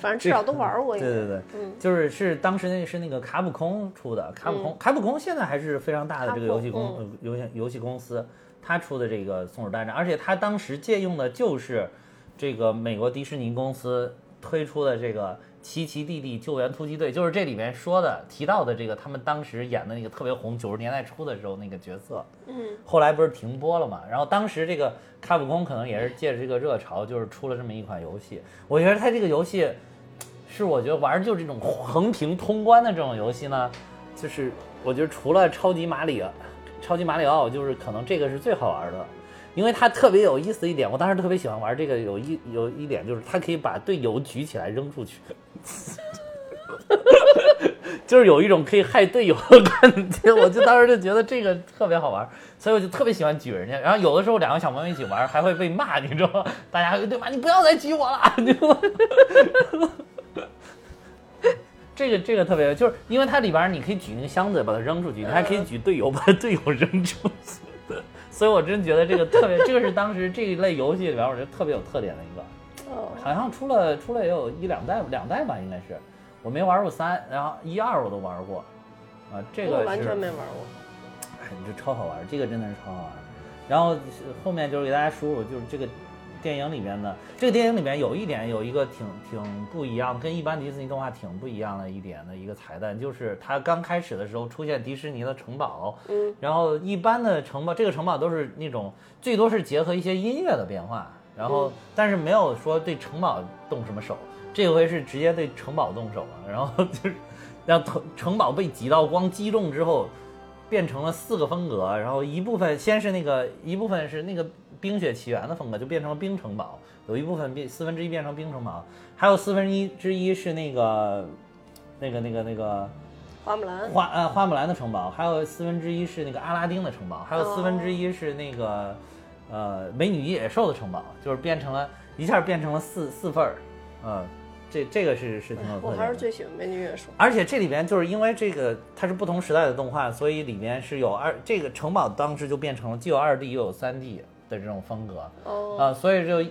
反正至少都玩过。对对对，嗯就是是当时那个是那个卡普空出的，卡普空，卡普空现在还是非常大的这个游戏公游戏游戏公司，他出的这个《松鼠大战》，而且他当时借用的就是这个美国迪士尼公司推出的这个。奇奇弟弟救援突击队就是这里面说的提到的这个他们当时演的那个特别红，九十年代初的时候那个角色，嗯，后来不是停播了嘛？然后当时这个卡普空可能也是借着这个热潮，就是出了这么一款游戏。我觉得它这个游戏是我觉得玩就是这种横屏通关的这种游戏呢，就是我觉得除了超级马里奥，超级马里奥就是可能这个是最好玩的，因为它特别有意思一点。我当时特别喜欢玩这个，有一有一点就是它可以把队友举起来扔出去。[LAUGHS] 就是有一种可以害队友的感觉，我就当时就觉得这个特别好玩，所以我就特别喜欢举人家。然后有的时候两个小朋友一起玩，还会被骂，你知道吗？大家对吧？你不要再举我了，你知道吗？这个这个特别，就是因为它里边你可以举那个箱子把它扔出去，你还可以举队友把队友扔出去，所以我真觉得这个特别，这个是当时这一类游戏里边我觉得特别有特点的一个。哦，好像出了出了也有一两代两代吧，应该是。我没玩过三，然后一二我都玩过，啊，这个我完全没玩过。哎，这超好玩，这个真的是超好玩。然后后面就是给大家数数，就是这个电影里面的这个电影里面有一点有一个挺挺不一样，跟一般迪士尼动画挺不一样的一点的一个彩蛋，就是它刚开始的时候出现迪士尼的城堡，嗯，然后一般的城堡，这个城堡都是那种最多是结合一些音乐的变化，然后嗯但是没有说对城堡动什么手，这回是直接对城堡动手了，[LAUGHS] 然后就是让城城堡被几道光击中之后。变成了四个风格，然后一部分先是那个一部分是那个《冰雪奇缘》的风格，就变成了冰城堡，有一部分变四分之一变成冰城堡，还有四分之一之一是那个那个那个那个花木兰，花呃花木兰的城堡，还有四分之一是那个阿拉丁的城堡，还有四分之一是那个呃美女与野兽的城堡，就是变成了一下变成了四四份儿，呃，这这个是是挺有特点的。我还是最喜欢美女与野兽。而且这里边就是因为这个它是不同时代的动画，所以里面是有二这个城堡当时就变成了既有二 D 又有三 D 的这种风格哦，啊、所以就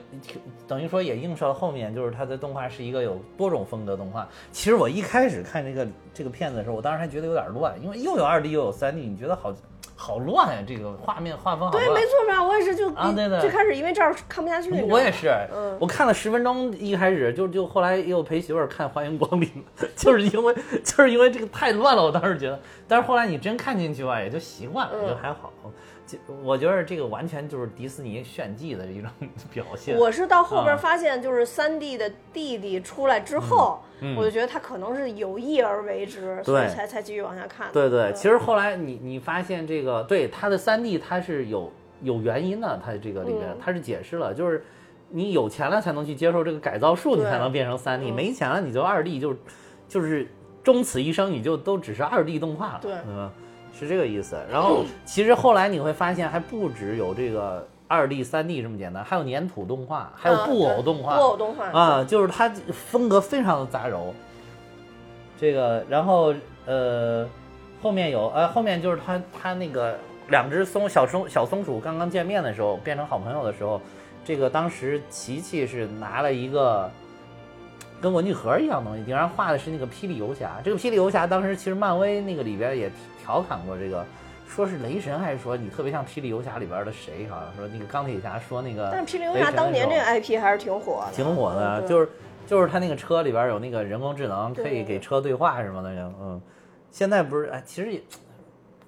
等于说也映射了后面就是它的动画是一个有多种风格动画。其实我一开始看这个这个片子的时候，我当时还觉得有点乱，因为又有二 D 又有三 D，你觉得好好乱呀、这个画面画风好对，乱。没错吧？我也是就啊对对最开始因为这儿看不下去，我也是，嗯我看了十分钟，一开始就就后来又陪媳妇儿看《欢迎光临》，[LAUGHS] 就是因为就是因为这个太乱了，我当时觉得，但是后来你真看进去吧，也就习惯了，嗯就还好。就我觉得这个完全就是迪士尼炫技的一种 [LAUGHS] 表现。我是到后边啊发现，就是三 D 的弟弟出来之后，嗯我就觉得他可能是有意而为之，所以才才继续往下看的。对对，嗯其实后来你你发现这个，对他的三 D 他是有有原因的，他这个里边嗯它是解释了，就是你有钱了才能去接受这个改造术，你才能变成三 D，嗯没钱了你就二 D，就就是终此一生你就都只是二 D 动画了，对吧？是这个意思。然后其实后来你会发现，还不止有这个二 D、三 D 这么简单，还有粘土动画，还有啊布偶动画，布偶动画啊，就是它风格非常的杂糅。这个，然后呃，后面有呃，后面就是它它那个两只松小松小松鼠刚刚见面的时候，变成好朋友的时候，这个当时琪琪是拿了一个跟文具盒一样东西，顶上画的是那个霹雳游侠。这个霹雳游侠当时其实漫威那个里边也调侃过这个。说是雷神，还是说你特别像霹雳游侠里边的谁？好像说那个钢铁侠说那个，但是霹雳游侠当年这个 IP 还是挺火的，挺火的，嗯就是就是他那个车里边有那个人工智能，可以给车对话什么的，嗯，现在不是哎，其实也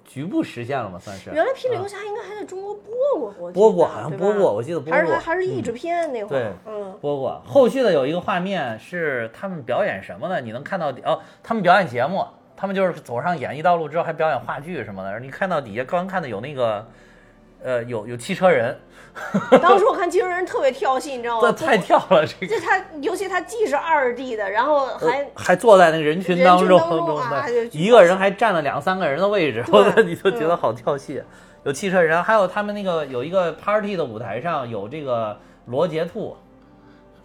局部实现了嘛，算是。原来霹雳游嗯侠应该还在中国播过，我记播过，好像播过，我记得播过，还是还是译制片那会嗯，播过。后续的有一个画面是他们表演什么呢？你能看到底哦，他们表演节目，他们就是走上演艺道路之后还表演话剧什么的。你看到底下刚看的有那个，呃，有有汽车人，当时我看《汽车人》特别跳戏，你知道这吗？太跳了，这个这他，尤其他既是二 D 的，然后还呃还坐在那个人群当中当中啊对，一个人还占了两三个人的位置，对我你就觉得好跳戏。有汽车人，还有他们那个有一个 party 的舞台上有这个罗杰兔，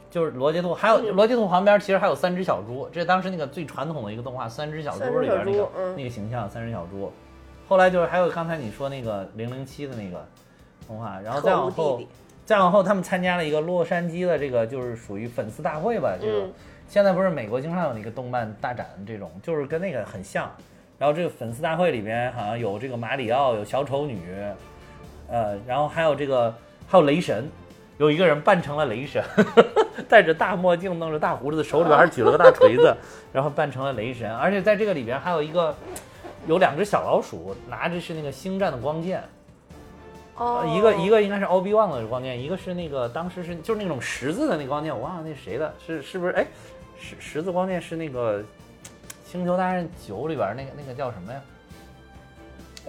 就是罗杰兔，还有嗯罗杰兔旁边其实还有三只小猪，这是当时那个最传统的一个动画《三只小猪里边那个嗯那个形象，三只小猪。后来就是还有刚才你说那个零零七的那个动画，然后再往后弟弟，再往后他们参加了一个洛杉矶的这个就是属于粉丝大会吧，就是嗯现在不是美国经常有那个动漫大展这种，就是跟那个很像。然后这个粉丝大会里边好像有这个马里奥，有小丑女，呃，然后还有这个还有雷神，有一个人扮成了雷神，[LAUGHS] 戴着大墨镜，弄着大胡子，手里边还举了个大锤子，[LAUGHS] 然后扮成了雷神。而且在这个里边还有一个有两只小老鼠，拿着是那个星战的光剑，哦，一个一个应该是奥比旺的光剑，一个是那个当时是就是那种十字的那光剑，我忘了那是谁的，是是不是？哎，十十字光剑是那个《星球大战九》里边那个那个叫什么呀？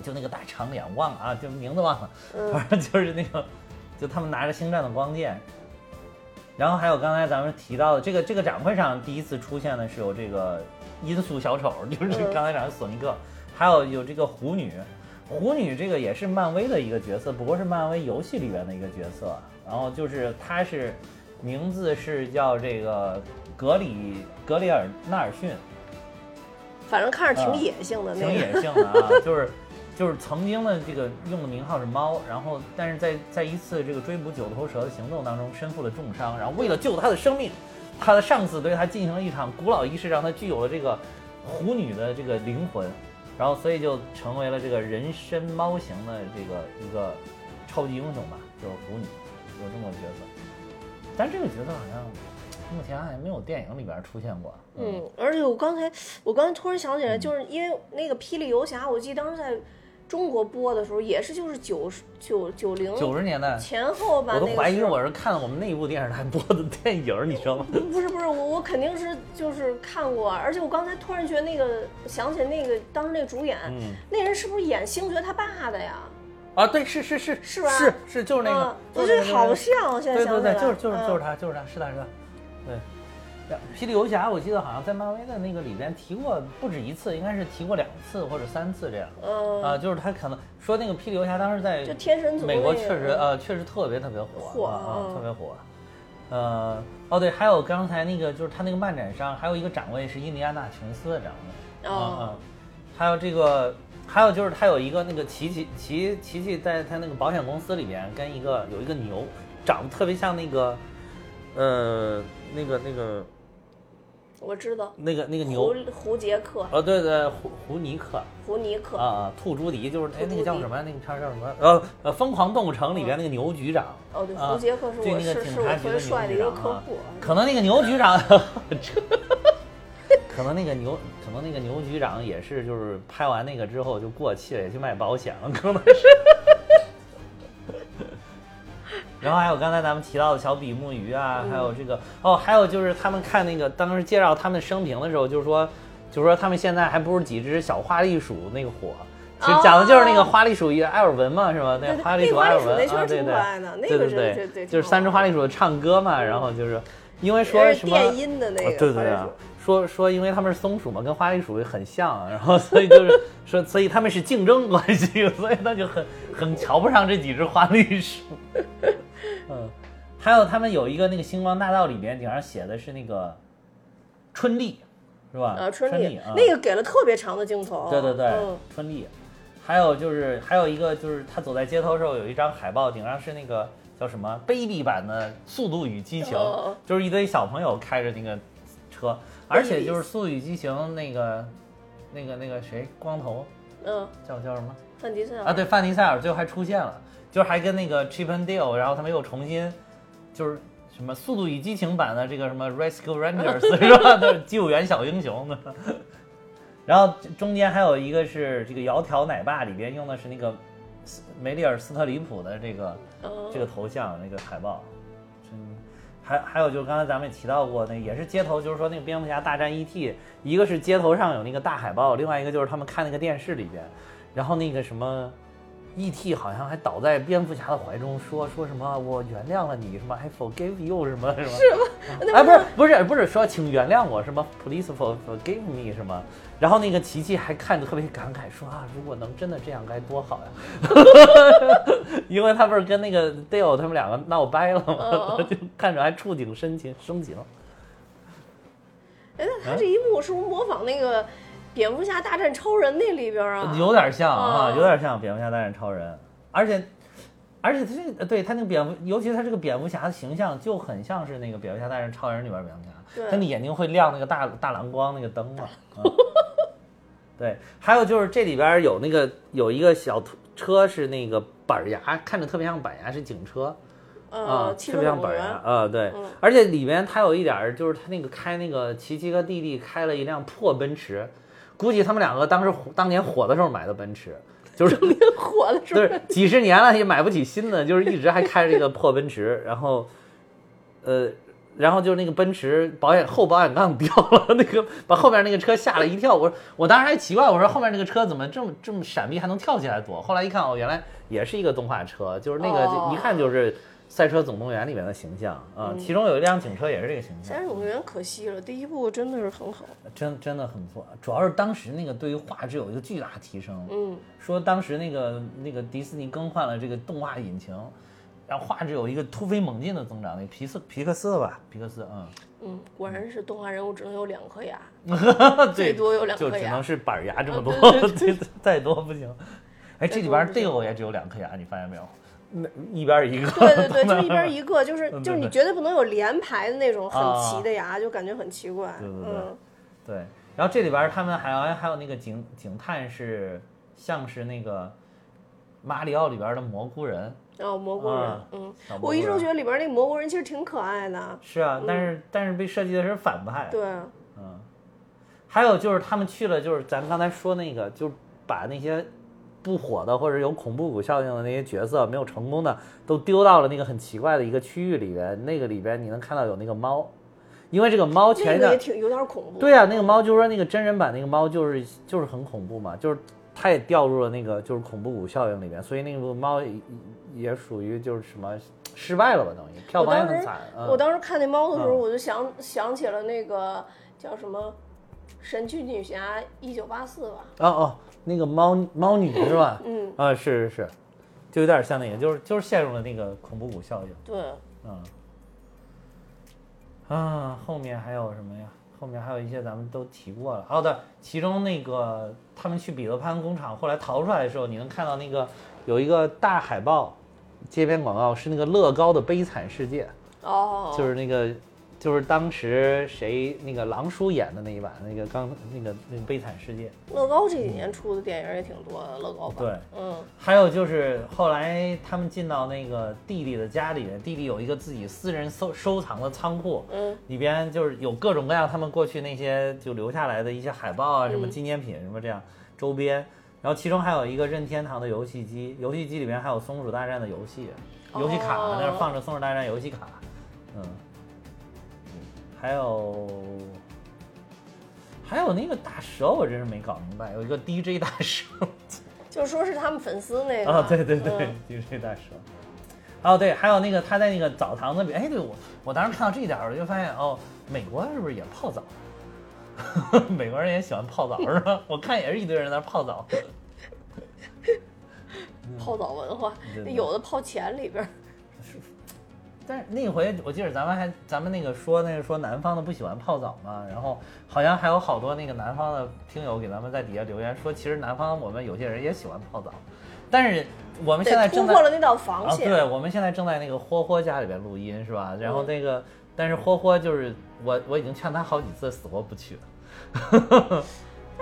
就那个大长脸忘了啊，就名字忘了，嗯反正就是那个，就他们拿着星战的光剑。然后还有刚才咱们提到的这个这个展会上第一次出现的是有这个音速小丑，就是嗯刚才讲的索尼克，还有有这个狐女，狐女这个也是漫威的一个角色，不过是漫威游戏里边的一个角色。然后就是她是名字是叫这个格里格里尔纳尔逊，反正看着挺啊野性的挺那个，野性的啊，[LAUGHS] 就是就是曾经的这个用的名号是猫，然后但是在在一次这个追捕九头蛇的行动当中身负了重伤，然后为了救他的生命，他的上司对他进行了一场古老仪式，让他具有了这个狐女的这个灵魂，然后所以就成为了这个人身猫型的这个一个超级英雄吧，就是狐女，有这么个角色。但这个角色好像目前还没有电影里边出现过。嗯，而且我刚才我刚才突然想起来，就是因为那个《霹雳游侠》，我记得当时在中国播的时候，也是就是九十九九零九十年代，前后吧，我都怀疑我是看了我们内部电视台播的电影，你知道吗？[LAUGHS] 不是不是，我我肯定是就是看过，而且我刚才突然觉得那个想起那个当时那个主演，嗯那人是不是演星爵他爸的呀？啊，对，是是是是吧是是就是那个嗯，我觉得好像，现在对对对，想起来，就是就是嗯就是他，就是他，是他是他，对。霹雳游侠，我记得好像在漫威的那个里边提过不止一次，应该是提过两次或者三次这样。嗯，啊，就是他可能说那个霹雳游侠当时在就天神族美国确实呃确实特别特别火火啊特别火。呃哦对，还有刚才那个就是他那个漫展上还有一个展位是印第安纳琼斯的展位，嗯哦嗯，还有这个还有就是他有一个那个琪琪琪琪琪在他那个保险公司里边跟一个有一个牛长得特别像那个呃那个那个我知道，那个那个牛胡杰克、哦对对胡胡尼克。胡尼克，啊啊，兔朱迪就是哎，那个叫什么？那个片儿叫什么？呃呃，《疯狂动物城》里边那个牛局长。哦对，啊胡杰克是我是是我特别帅的一个客户，可能那个牛局长，[LAUGHS] 可能那个牛，可能那个牛局长也是，就是拍完那个之后就过气了，也去卖保险了，可能是。然后还有刚才咱们提到的小比目鱼啊，还有这个哦，还有就是他们看那个当时介绍他们生平的时候，就是说，就是说他们现在还不如几只小花栗鼠那个火。其实讲的就是那个花栗鼠与艾尔文嘛，是吧？那花栗鼠艾尔文啊，对对对对对就是三只花栗鼠唱歌嘛，然后就是因为说什么电音的那啊个对对对说说因为他们是松鼠嘛，跟花栗鼠很像，然后所以就是说，所以他们是竞争关系，[LAUGHS] 所以他就很很瞧不上这几只花栗鼠。嗯，还有他们有一个那个星光大道里边顶上写的是那个春丽，是吧？啊，春丽丽啊，那个给了特别长的镜头，对对对，嗯。春丽。还有就是还有一个就是他走在街头的时候有一张海报，顶上是那个叫什么 baby 版的《速度与激情》哦。就是一堆小朋友开着那个车，而且就是《速度与激情》那个那个那个谁光头？嗯，叫叫什么？范迪塞尔。啊？对，范迪塞尔最后还出现了，就是还跟那个 Chip and Dale，然后他们又重新就是。什么《速度与激情》版的这个什么 Rescue Rangers [LAUGHS] 是吧？都是救援小英雄的。[LAUGHS] 然后中间还有一个是这个窈窕奶爸里边用的是那个梅丽尔·斯特里普的这个嗯这个头像那个海报，嗯，还还有就是刚才咱们也提到过，那也是街头，就是说那个蝙蝠侠大战 E.T.，一个是街头上有那个大海报，另外一个就是他们看那个电视里边，然后那个什么。E.T. 好像还倒在蝙蝠侠的怀中，说说什么我原谅了你，什么 I forgive you 什么什么，是吗？哎，不是不是不是说请原谅我，什么 Please for forgive me 什么？然后那个琪琪还看着特别感慨说啊，如果能真的这样该多好呀！[LAUGHS] 因为他不是跟那个 Dale 他们两个闹掰了吗？哦 [LAUGHS] 就看着还触景生情生情。哎，那他这一幕是不是模仿那个蝙蝠侠大战超人那里边啊？有点像啊，哦有点像蝙蝠侠大战超人，而且而且他这个对他那个蝙蝠，尤其他这个蝙蝠侠的形象就很像是那个蝙蝠侠大战超人里边蝙蝠侠，他那眼睛会亮那个大大蓝光那个灯嘛。[LAUGHS] 啊对，还有就是这里边有那个有一个小车是那个板牙，看着特别像板牙，是警车。啊呃，，特别像板牙，啊，对嗯，而且里面他有一点儿，就是他那个开那个琪琪和弟弟开了一辆破奔驰，估计他们两个当时当年火的时候买的奔驰，[LAUGHS] 就是火的是就不是？几十年了也买不起新的，就是一直还开着一个破奔驰，[LAUGHS] 然后，呃，然后就是那个奔驰保险后保险杠掉了，那个把后面那个车吓了一跳。我说我当时还奇怪，我说后面那个车怎么这么这么闪避，还能跳起来躲？后来一看，哦，原来也是一个动画车，就是那个、哦一看就是《赛车总动员》里面的形象啊、其中有一辆警车也是这个形象赛车。总动员可惜了，第一部真的是很好。真真的很不错，主要是当时那个对于画质有一个巨大提升。嗯，说当时那个那个迪士尼更换了这个动画引擎，然后画质有一个突飞猛进的增长。那个皮斯皮克斯吧，皮克斯，嗯，嗯，果然是动画人物只能有两颗牙，对 [LAUGHS] 最多有两颗牙就只能。是板牙这么多啊对，对，[LAUGHS] 再多不行。哎，这里边再多不行 Dale 也只有两颗牙，你发现没有？那一边一个，对对 [LAUGHS] 对，就一边一个，就是嗯就是你对绝对不能有连排的那种很啊齐的牙，就感觉很奇怪。对对对嗯，对，然后这里边他们还有还有那个警警探是像是那个马里奥里边的蘑菇人，哦蘑菇人啊，嗯，我一直都觉得里边那个蘑菇人其实挺可爱的。是啊，但是但是被设计的是反派，对，嗯，还有就是他们去了，就是咱刚才说那个，就是把那些不火的或者有恐怖谷效应的那些角色没有成功的，都丢到了那个很奇怪的一个区域里边。那个里边你能看到有那个猫，因为这个猫前那一段个也挺有点恐怖。对啊，那个猫就是说那个真人版那个猫就是就是很恐怖嘛，就是它也掉入了那个就是恐怖谷效应里边，所以那个猫也也属于就是什么失败了吧，等于票房也很惨。嗯、我当时看那猫的时候，嗯我就想想起了那个叫什么《神奇女侠一九八四》吧。哦哦，那个猫猫女是吧？嗯，啊，是是是，就有点像那个，就是就是陷入了那个恐怖谷效应。对，嗯，啊，后面还有什么呀？后面还有一些咱们都提过了。哦，对，其中那个他们去彼得潘工厂后来逃出来的时候，你能看到那个有一个大海报，街边广告是那个乐高的悲惨世界，哦，就是那个。就是当时谁那个狼叔演的那一版那个刚那个那个悲惨世界，乐高这几年出的电影也挺多的，乐高版。对，嗯，还有就是后来他们进到那个弟弟的家里面，弟弟有一个自己私人收收藏的仓库，嗯，里边就是有各种各样他们过去那些就留下来的一些海报啊，什么嗯。纪念品什么这样周边，然后其中还有一个任天堂的游戏机，游戏机里边还有松鼠大战的游戏，游戏卡哦那儿放着松鼠大战游戏卡，嗯，还有。还有那个大蛇，我真是没搞明白，有一个 DJ 大蛇，[LAUGHS] 就说是他们粉丝那个。啊，对对对嗯，就是大蛇。哦，对，还有那个他在那个澡堂子里，哎，对我我当时看到这一点儿，我就发现哦，美国是不是也泡澡？[LAUGHS] 美国人也喜欢泡澡是吧？我看也是一堆人在那泡澡。[LAUGHS] 泡澡文化对，对有的泡钱里边儿。但是那回我记得咱们还咱们那个说那个说南方的不喜欢泡澡嘛，然后好像还有好多那个南方的听友给咱们在底下留言说，其实南方我们有些人也喜欢泡澡，但是我们现在，正在突破了那道防啊，线。对，我们现在正在那个霍霍家里边录音是吧？然后嗯那个，但是霍霍就是我我已经劝他好几次，死活不去了。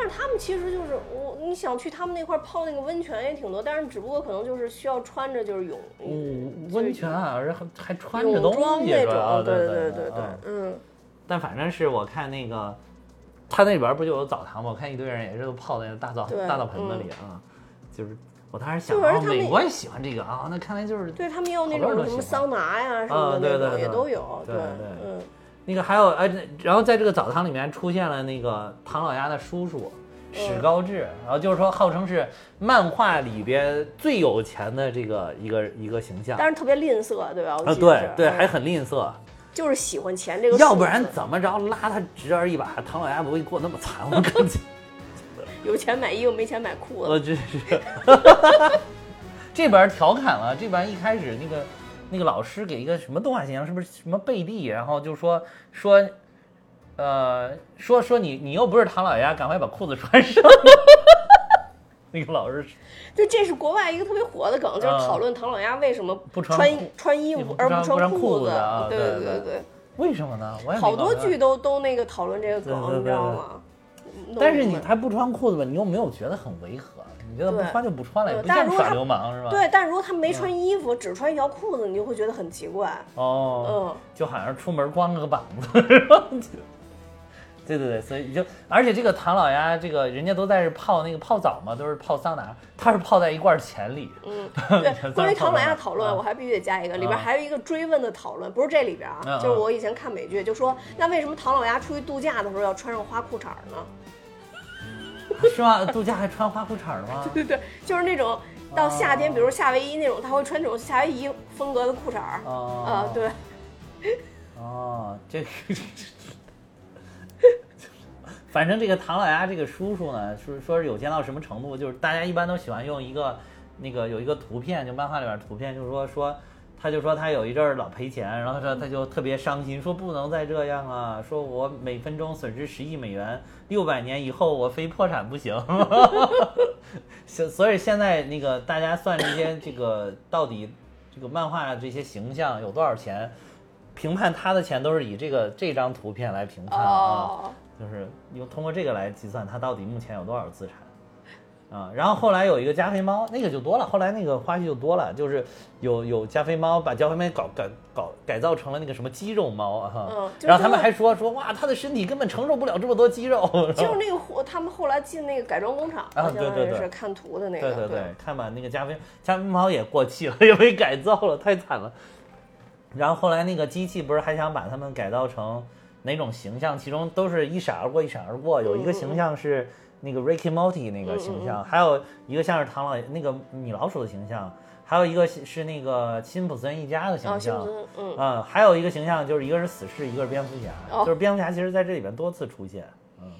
但是他们其实就是我，你想去他们那块儿泡那个温泉也挺多，但是只不过可能就是需要穿着就是泳，嗯，温泉啊，而且还还穿着泳东装那种，对对对对对嗯，嗯，但反正是我看那个，他那里边不就有澡堂吗？我看一堆人也是都泡在那大澡大澡盆子里啊，就是我当时想，哦，美国也喜欢这个啊，那看来就是对他们也有那种什么桑拿呀什啊么的也都有，对对嗯，那个还有呃，然后在这个澡堂里面出现了那个唐老鸭的叔叔史高治，然后就是说号称是漫画里边最有钱的这个一个一个形象但是特别吝啬，对吧？我啊，对对，还很吝啬，就是喜欢钱这个要不然怎么着拉他侄儿一把，唐老鸭不会过那么惨，我感觉，[LAUGHS] 有钱买衣服没钱买裤子，我真是，这 [LAUGHS] [LAUGHS] 边调侃了，这边一开始那个那个老师给一个什么动画形象，是不是什么贝蒂，然后就说说。呃，说说你你又不是唐老鸭，赶快把裤子穿上。[LAUGHS] 那个老师就这是国外一个特别火的梗，就是啊讨论唐老鸭为什么不穿穿裤穿衣服而不穿裤裤子啊对对对对为什么呢？我也好多剧都都那个讨论这个梗，你知道吗？但是你还不穿裤子吧？你又没有觉得很违和？你觉得不穿就不穿了，也不像耍流氓是吧？对，但如果他没穿衣服，只穿一条裤子，你就会觉得很奇怪。哦，嗯，就好像出门光个膀子是吧？[LAUGHS] 对对对，所以就而且这个唐老鸭，这个人家都在这泡那个泡澡嘛，都是泡桑拿，他是泡在一罐钱里。嗯，[LAUGHS] 对对，关于唐老鸭讨论，啊我还必须得加一个，里边啊还有一个追问的讨论，不是这里边啊，啊就是我以前看美剧，就说那为什么唐老鸭出去度假的时候要穿上花裤衩呢？[LAUGHS] 是吗？度假还穿花裤衩的吗？对对对，就是那种到夏天，哦比如夏威夷那种，他会穿这种夏威夷风格的裤衩儿。哦啊，对，哦，这个，[LAUGHS] 反正这个唐老鸭这个叔叔呢，说说是有钱到什么程度，就是大家一般都喜欢用一个那个有一个图片，就漫画里边图片，就是说说。他就说他有一阵儿老赔钱，然后他说他就特别伤心，说不能再这样啊，说我每分钟损失十亿美元，六百年以后我非破产不行。[LAUGHS] 所所以现在那个大家算这些这个到底这个漫画这些形象有多少钱，评判他的钱都是以这个这张图片来评判啊，哦，就是用通过这个来计算他到底目前有多少资产。啊，然后后来有一个加菲猫，那个就多了。后来那个花絮就多了，就是有有加菲猫把加菲猫搞改搞改造成了那个什么肌肉猫啊哈。嗯然后他们还说说哇，它的身体根本承受不了这么多肌肉。就是那个货，他们后来进那个改装工厂，啊对对对是看图的那个，对对对，看吧，那个加菲加菲猫也过气了，[LAUGHS] 也被改造了，太惨了。然后后来那个机器不是还想把它们改造成哪种形象？其中都是一闪而过，一闪而过。有一个形象是那个 Ricky Morty 那个形象，还有一个像是唐老爷那个米老鼠的形象，还有一个是是那个辛普森一家的啊，形象。嗯，嗯，还有一个形象就是一个是死侍，一个是蝙蝠侠，哦就是蝙蝠侠其实在这里边多次出现。嗯，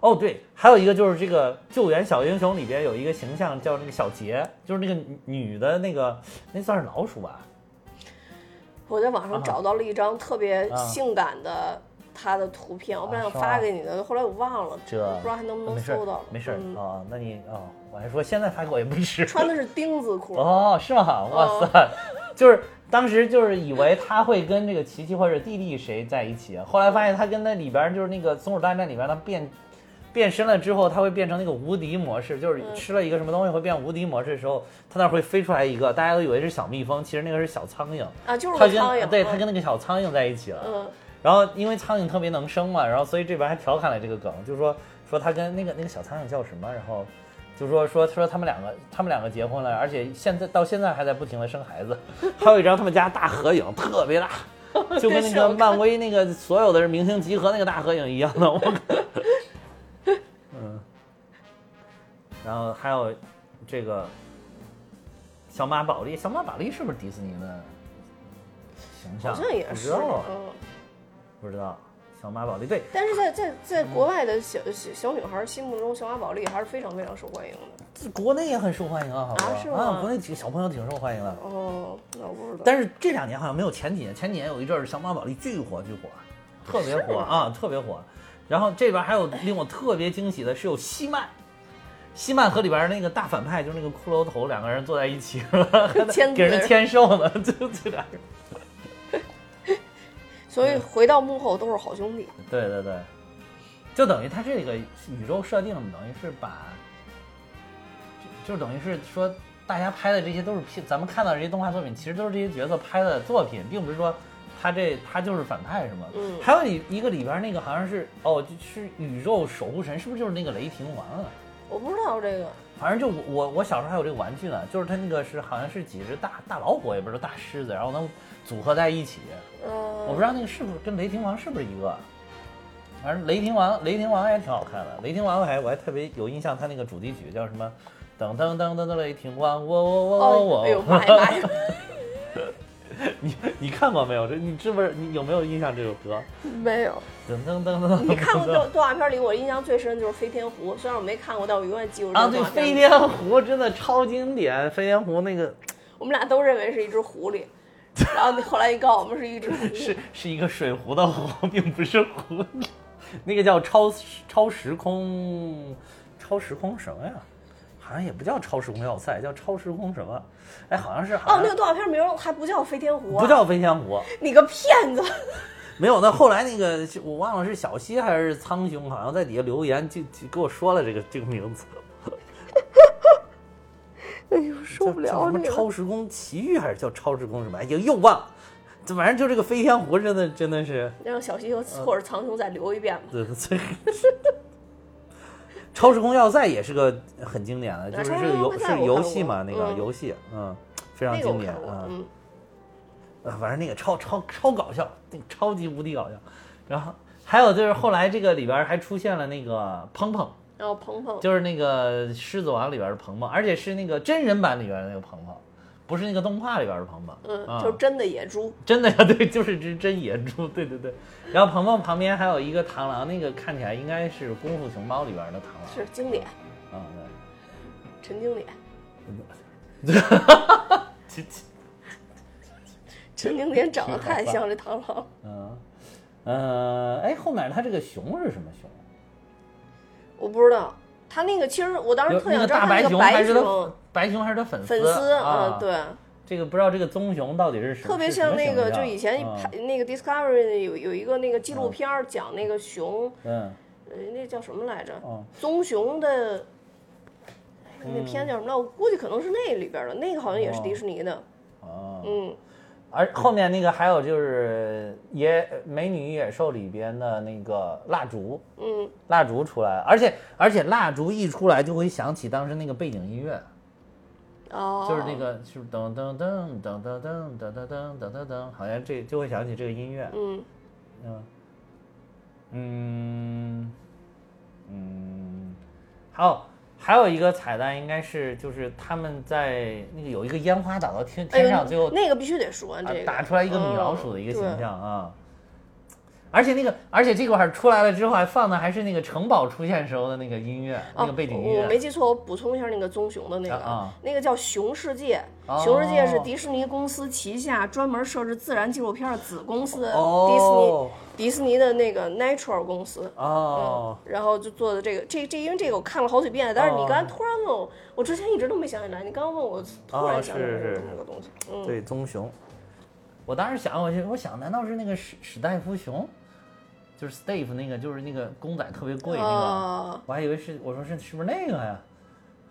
哦对，还有一个就是这个救援小英雄里边有一个形象叫那个小杰，就是那个女女的那个那算是老鼠吧？我在网上找到了一张特别啊性感的他的图片，我本来想发给你的，后来我忘了，这不知道还能不能没事儿搜到。没事儿嗯哦，那你啊，我还说现在发给我也不迟。穿的是 [LAUGHS] 钉子裤，哦，是吗？哇塞，就是当时就是以为他会跟这个琪琪或者弟弟谁在一起，后来发现他跟那里边就是那个松鼠大战里边他变变身了之后，他会变成那个无敌模式，就是吃了一个什么东西会变无敌模式的时候，他那会飞出来一个，大家都以为是小蜜蜂，其实那个是小苍蝇。啊，就是苍蝇，跟对他嗯跟那个小苍蝇在一起了，嗯然后因为苍蝇特别能生嘛，然后所以这边还调侃了这个梗，就是说说他跟那个那个小苍蝇叫什么，然后就说说说他们两个他们两个结婚了，而且现在到现在还在不停的生孩子，[LAUGHS] 还有一张他们家大合影，特别大，[LAUGHS] 就跟那个漫威那个所有的明星集合那个大合影一样的，我靠，[LAUGHS] 嗯，然后还有这个小马宝莉，小马宝莉是不是迪士尼的形象？好像也是，不知道，嗯。不知道。小马宝莉对，但是在在在国外的小小小女孩心目中，小马宝莉还是非常非常受欢迎的。国内也很受欢迎啊，好吧？啊是吗国内几个小朋友挺受欢迎的。哦，那我不知道。但是这两年好像没有前几年，前几年有一阵儿小马宝莉巨火巨火，特别火啊，特别火。然后这边还有令我特别惊喜的是有西曼，西曼和里边那个大反派就是那个骷髅头两个人坐在一起，[LAUGHS] [LAUGHS] 给人签售呢，就这俩人。所以回到幕后都是好兄弟。对对对，就等于他这个宇宙设定，等于是把，就就等于是说，大家拍的这些都是片，咱们看到这些动画作品，其实都是这些角色拍的作品，并不是说他这他就是反派什么。嗯还有一一个里边那个好像是哦，就是宇宙守护神，是不是就是那个雷霆王啊？我不知道这个，反正就我我我小时候还有这个玩具呢，就是它那个是好像是几只大大老虎，也不是大狮子，然后能组合在一起。嗯，我不知道那个是不是跟雷霆王是不是一个，反正雷霆王雷霆王也挺好看的。雷霆王我还我还特别有印象，他那个主题曲叫什么？噔噔噔噔噔雷霆王，我我我我哦，我。哎呦妈呀 [LAUGHS] 你你看过没有？这你是不是你有没有印象这首歌？没有。噔噔噔噔。你看过动动画片里，我印象最深的就是飞天狐，虽然我没看过，但我永远记住这啊？对。飞天狐真的超经典。飞天狐那个我们俩都认为是一只狐狸，[LAUGHS] 然后你后来一告诉我们是一只，是是一个水壶的壶，并不是壶。那个叫超超时空，超时空什么呀？好像也不叫超时空要塞，叫超时空什么？哎，好像是好哦，那个动画片名还不叫飞天狐、啊，不叫飞天狐，[LAUGHS] 你个骗子！没有。那后来那个我忘了是小西还是苍兄，好像在底下留言就就给我说了这个这个名字，[LAUGHS] 哎呦，受不了什么了。超时空奇遇还是叫超时空什么？哎，又又忘了。这反正就这个飞天狐真的真的是。让小西或者苍穹再留一遍吧。对对对。超时空要塞也是个很经典的，就是超是个游是游戏嘛，那个嗯游戏，嗯，非常经典，啊。嗯，啊，反正那个超超超搞笑，那个超级无敌搞笑。然后还有就是后来这个里边还出现了那个鹏鹏，然后鹏鹏，就是那个《狮子王》里边的鹏鹏，而且是那个真人版里边的那个鹏鹏，不是那个动画里边的鹏鹏。嗯，啊就是真的野猪，真的呀，[LAUGHS] 对，就是只真野猪，对对对。然后鹏鹏旁边还有一个螳螂，那个看起来应该是《功夫熊猫》里边的螳螂。是经典，啊，陈经典，哈哈哈陈经典长得太像这螳螂。嗯，呃，哎，后面他这个熊是什么熊？我不知道，他那个其实我当时特想知道那个大他那个白熊还是他白熊还是他粉丝？粉丝，啊嗯，，对，这个不知道这个棕熊到底是什么，特别像那个，就以前嗯拍那个 Discovery 有有一个那个纪录片讲那个熊，嗯呃，那叫什么来着？哦棕熊的。哎那片叫什么来？我估计可能是那里边的，那个好像也是迪士尼的。哦，嗯，而后面那个还有就是野美女与野兽里边的那个蜡烛，嗯，蜡烛出来，而且而且蜡烛一出来就会想起当时那个背景音乐，哦，就是那个是噔噔噔噔噔噔噔噔噔噔噔噔，好像这就会想起这个音乐，嗯，嗯嗯嗯，还有还有一个彩蛋应该是就是他们在那个有一个烟花打到天哎天上，最后呦，那个必须得说这个，打出来一个米老鼠的一个形嗯象啊。而且那个，而且这块儿出来了之后，还放的还是那个城堡出现时候的那个音乐，那个背景音乐、我。没记错，我补充一下那个棕熊的那个，啊啊那个叫熊世界。哦熊世界是迪士尼公司旗下专门设置自然纪录片的子公司，哦迪士尼迪士尼的那个 Natural 公司。哦，嗯，然后就做的这个，这这因为这个我看了好几遍，但是你刚才突然问我，我之前一直都没想起来，你刚刚问我，突然想起来这个东西。嗯，对，棕熊。我当时想，我就我想，难道是那个史史黛夫熊，就是 Steve 那个，就是那个公仔特别贵那个？啊，我还以为是，我说是是不是那个呀？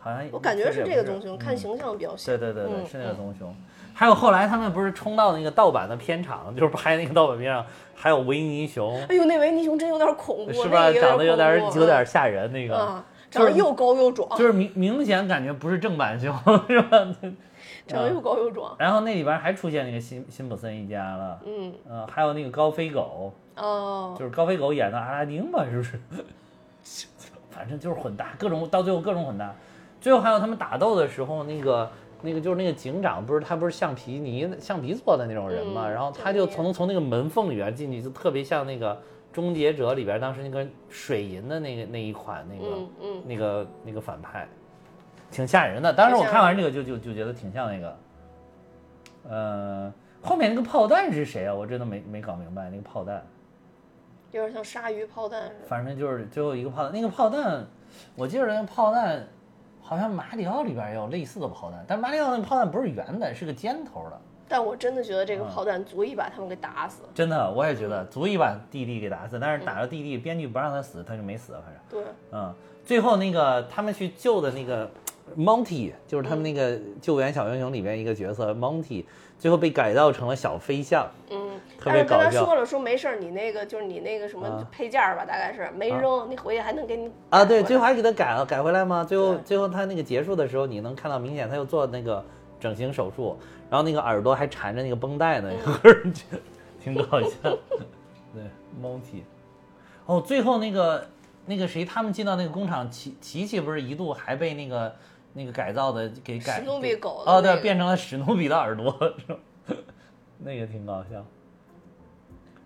好像我感觉是这个棕熊，看嗯形象比较像。对对对对，嗯是那个棕熊。还有后来他们不是冲到那个盗版的片场，就是拍那个盗版片上，还有维尼熊，哎呦，那维尼熊真有点恐怖，是吧？长得有点有点吓人那个，啊，长得又高又壮，就是明明显感觉不是正版熊，是吧？[LAUGHS] 长得又高又壮。然后那里边还出现那个辛辛普森一家了，嗯，呃，还有那个高飞狗，哦，就是高飞狗演的阿拉丁吧，是不是？[LAUGHS] 反正就是混搭，各种到最后各种混搭。最后还有他们打斗的时候，那个那个就是那个警长，不是他不是橡皮泥橡皮做的那种人嘛，嗯然后他就从从那个门缝里边进去，就特别像那个《终结者》里边当时那个水银的那个那一款那个、嗯嗯，那个那个反派，挺吓人的。当时我看完这个就就就觉得挺像那个，呃，后面那个炮弹是谁啊？我真的没没搞明白那个炮弹。有点像鲨鱼炮弹。反正就是最后一个炮弹，那个炮弹，我记得那个炮弹，好像马里奥里边也有类似的炮弹，但马里奥那个炮弹不是圆的，是个尖头的。但我真的觉得这个嗯炮弹足以把他们给打死。真的，我也觉得足以把弟弟给打死，但是打到弟弟，编剧不让他死，他就没死，反正。对，嗯，最后那个他们去救的那个 Monty，就是他们那个救援小英雄里边一个角色 Monty，最后被改造成了小飞象，嗯，特但是跟他说了，说没事儿，你那个就是你那个什么啊配件儿吧，大概是没扔，你回去还能给你啊，对，最后还给他改了，改回来吗？最后最后他那个结束的时候，你能看到明显他又做那个整形手术，然后那个耳朵还缠着那个绷带呢，[LAUGHS] 挺搞笑。对，Monty。哦，最后那个那个谁，他们进到那个工厂，琪琪琪不是一度还被那个那个改造的给改史努比狗的哦，对，变成了史努比的耳朵，是吧？[LAUGHS] 那个挺搞笑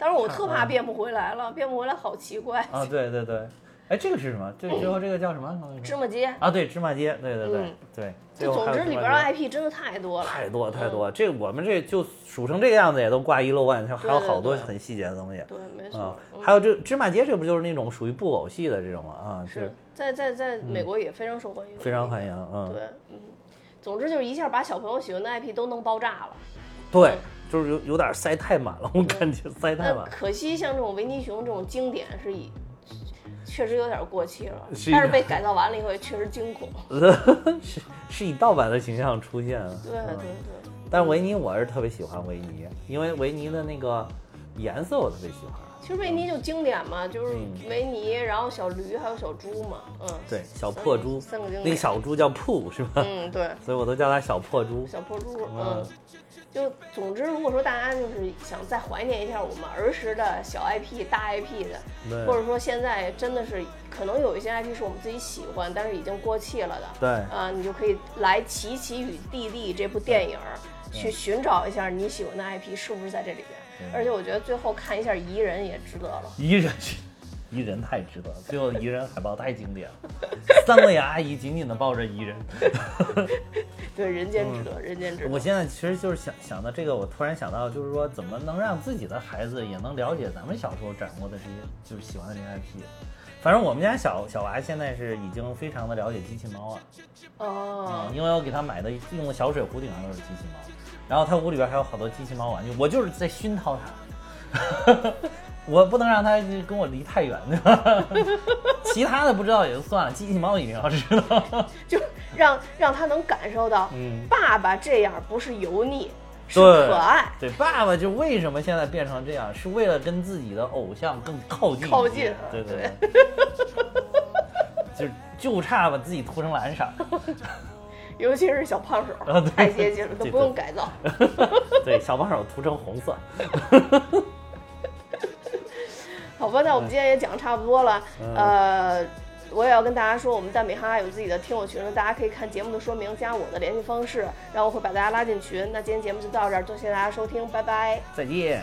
但是我特怕啊变不回来了，变不回来好奇怪。啊！对对对，哎，这个是什么？这最后这个叫什么？芝麻街，啊，对，芝麻街，对对对、嗯对。最就总之里边的 IP 真的太多了。太多太多，这我们这就数成这个样子也都挂一漏万，还有好多很细节的东西对，没啊错。。嗯还有这芝麻街，这不就是那种属于布偶戏的这种吗？啊，是在在在美国也非常受欢迎，非常欢迎，嗯，对，嗯，总之就是一下把小朋友喜欢的 IP 都弄爆炸了。对，就是有有点塞太满了，我感觉塞太那满。可惜像这种维尼熊这种经典是以，确实有点过气了，是但是被改造完了以后也确实惊恐。[LAUGHS] 是是以盗版的形象出现了，对嗯对对，但维尼我是特别喜欢维尼，因为维尼的那个颜色我特别喜欢。其实维尼就经典嘛，就是嗯维尼，然后小驴还有小猪嘛，嗯，对，小破猪，三个经典。那个小猪叫铺是吧？嗯，对，所以我都叫它小破猪。小破猪，嗯嗯，就总之，如果说大家就是想再怀念一下我们儿时的小 IP、大 IP 的，或者说现在真的是可能有一些 IP 是我们自己喜欢，但是已经过气了的，对啊，你就可以来《奇奇与弟弟》这部电影去寻找一下你喜欢的 IP 是不是在这里边。而且我觉得最后看一下宜人也值得了。宜人是，宜人太值得了，[LAUGHS] 最后的宜人海报太经典了，三位阿姨紧紧的抱着宜人，[LAUGHS] 对，人间值得，人间值得。我现在其实就是想想到这个，我突然想到，就是说怎么能让自己的孩子也能了解咱们小时候掌握的这些，就是喜欢的这些 IP。反正我们家小小娃现在是已经非常的了解机器猫了，哦，因为我给他买的用的小水壶顶上都是机器猫，然后他屋里边还有好多机器猫玩具，我就是在熏陶他，我不能让他跟我离太远，对吧？[LAUGHS] 其他的不知道也就算了，机器猫一定要知道。[LAUGHS] 就让让他能感受到，嗯爸爸这样不是油腻，是可爱。对，爸爸就为什么现在变成这样，是为了跟自己的偶像更靠近。靠近对对对，[LAUGHS] 就就差把自己涂成蓝色。尤其是小胖手太接近了，都不用改造。对，小胖手涂成红色。好吧，那我们今天也讲的差不多了。呃，我也要跟大家说，我们在美哈哈有自己的听友群，大家可以看节目的说明，加我的联系方式，然后我会把大家拉进群。那今天节目就到这儿，多谢大家收听，拜拜，再见。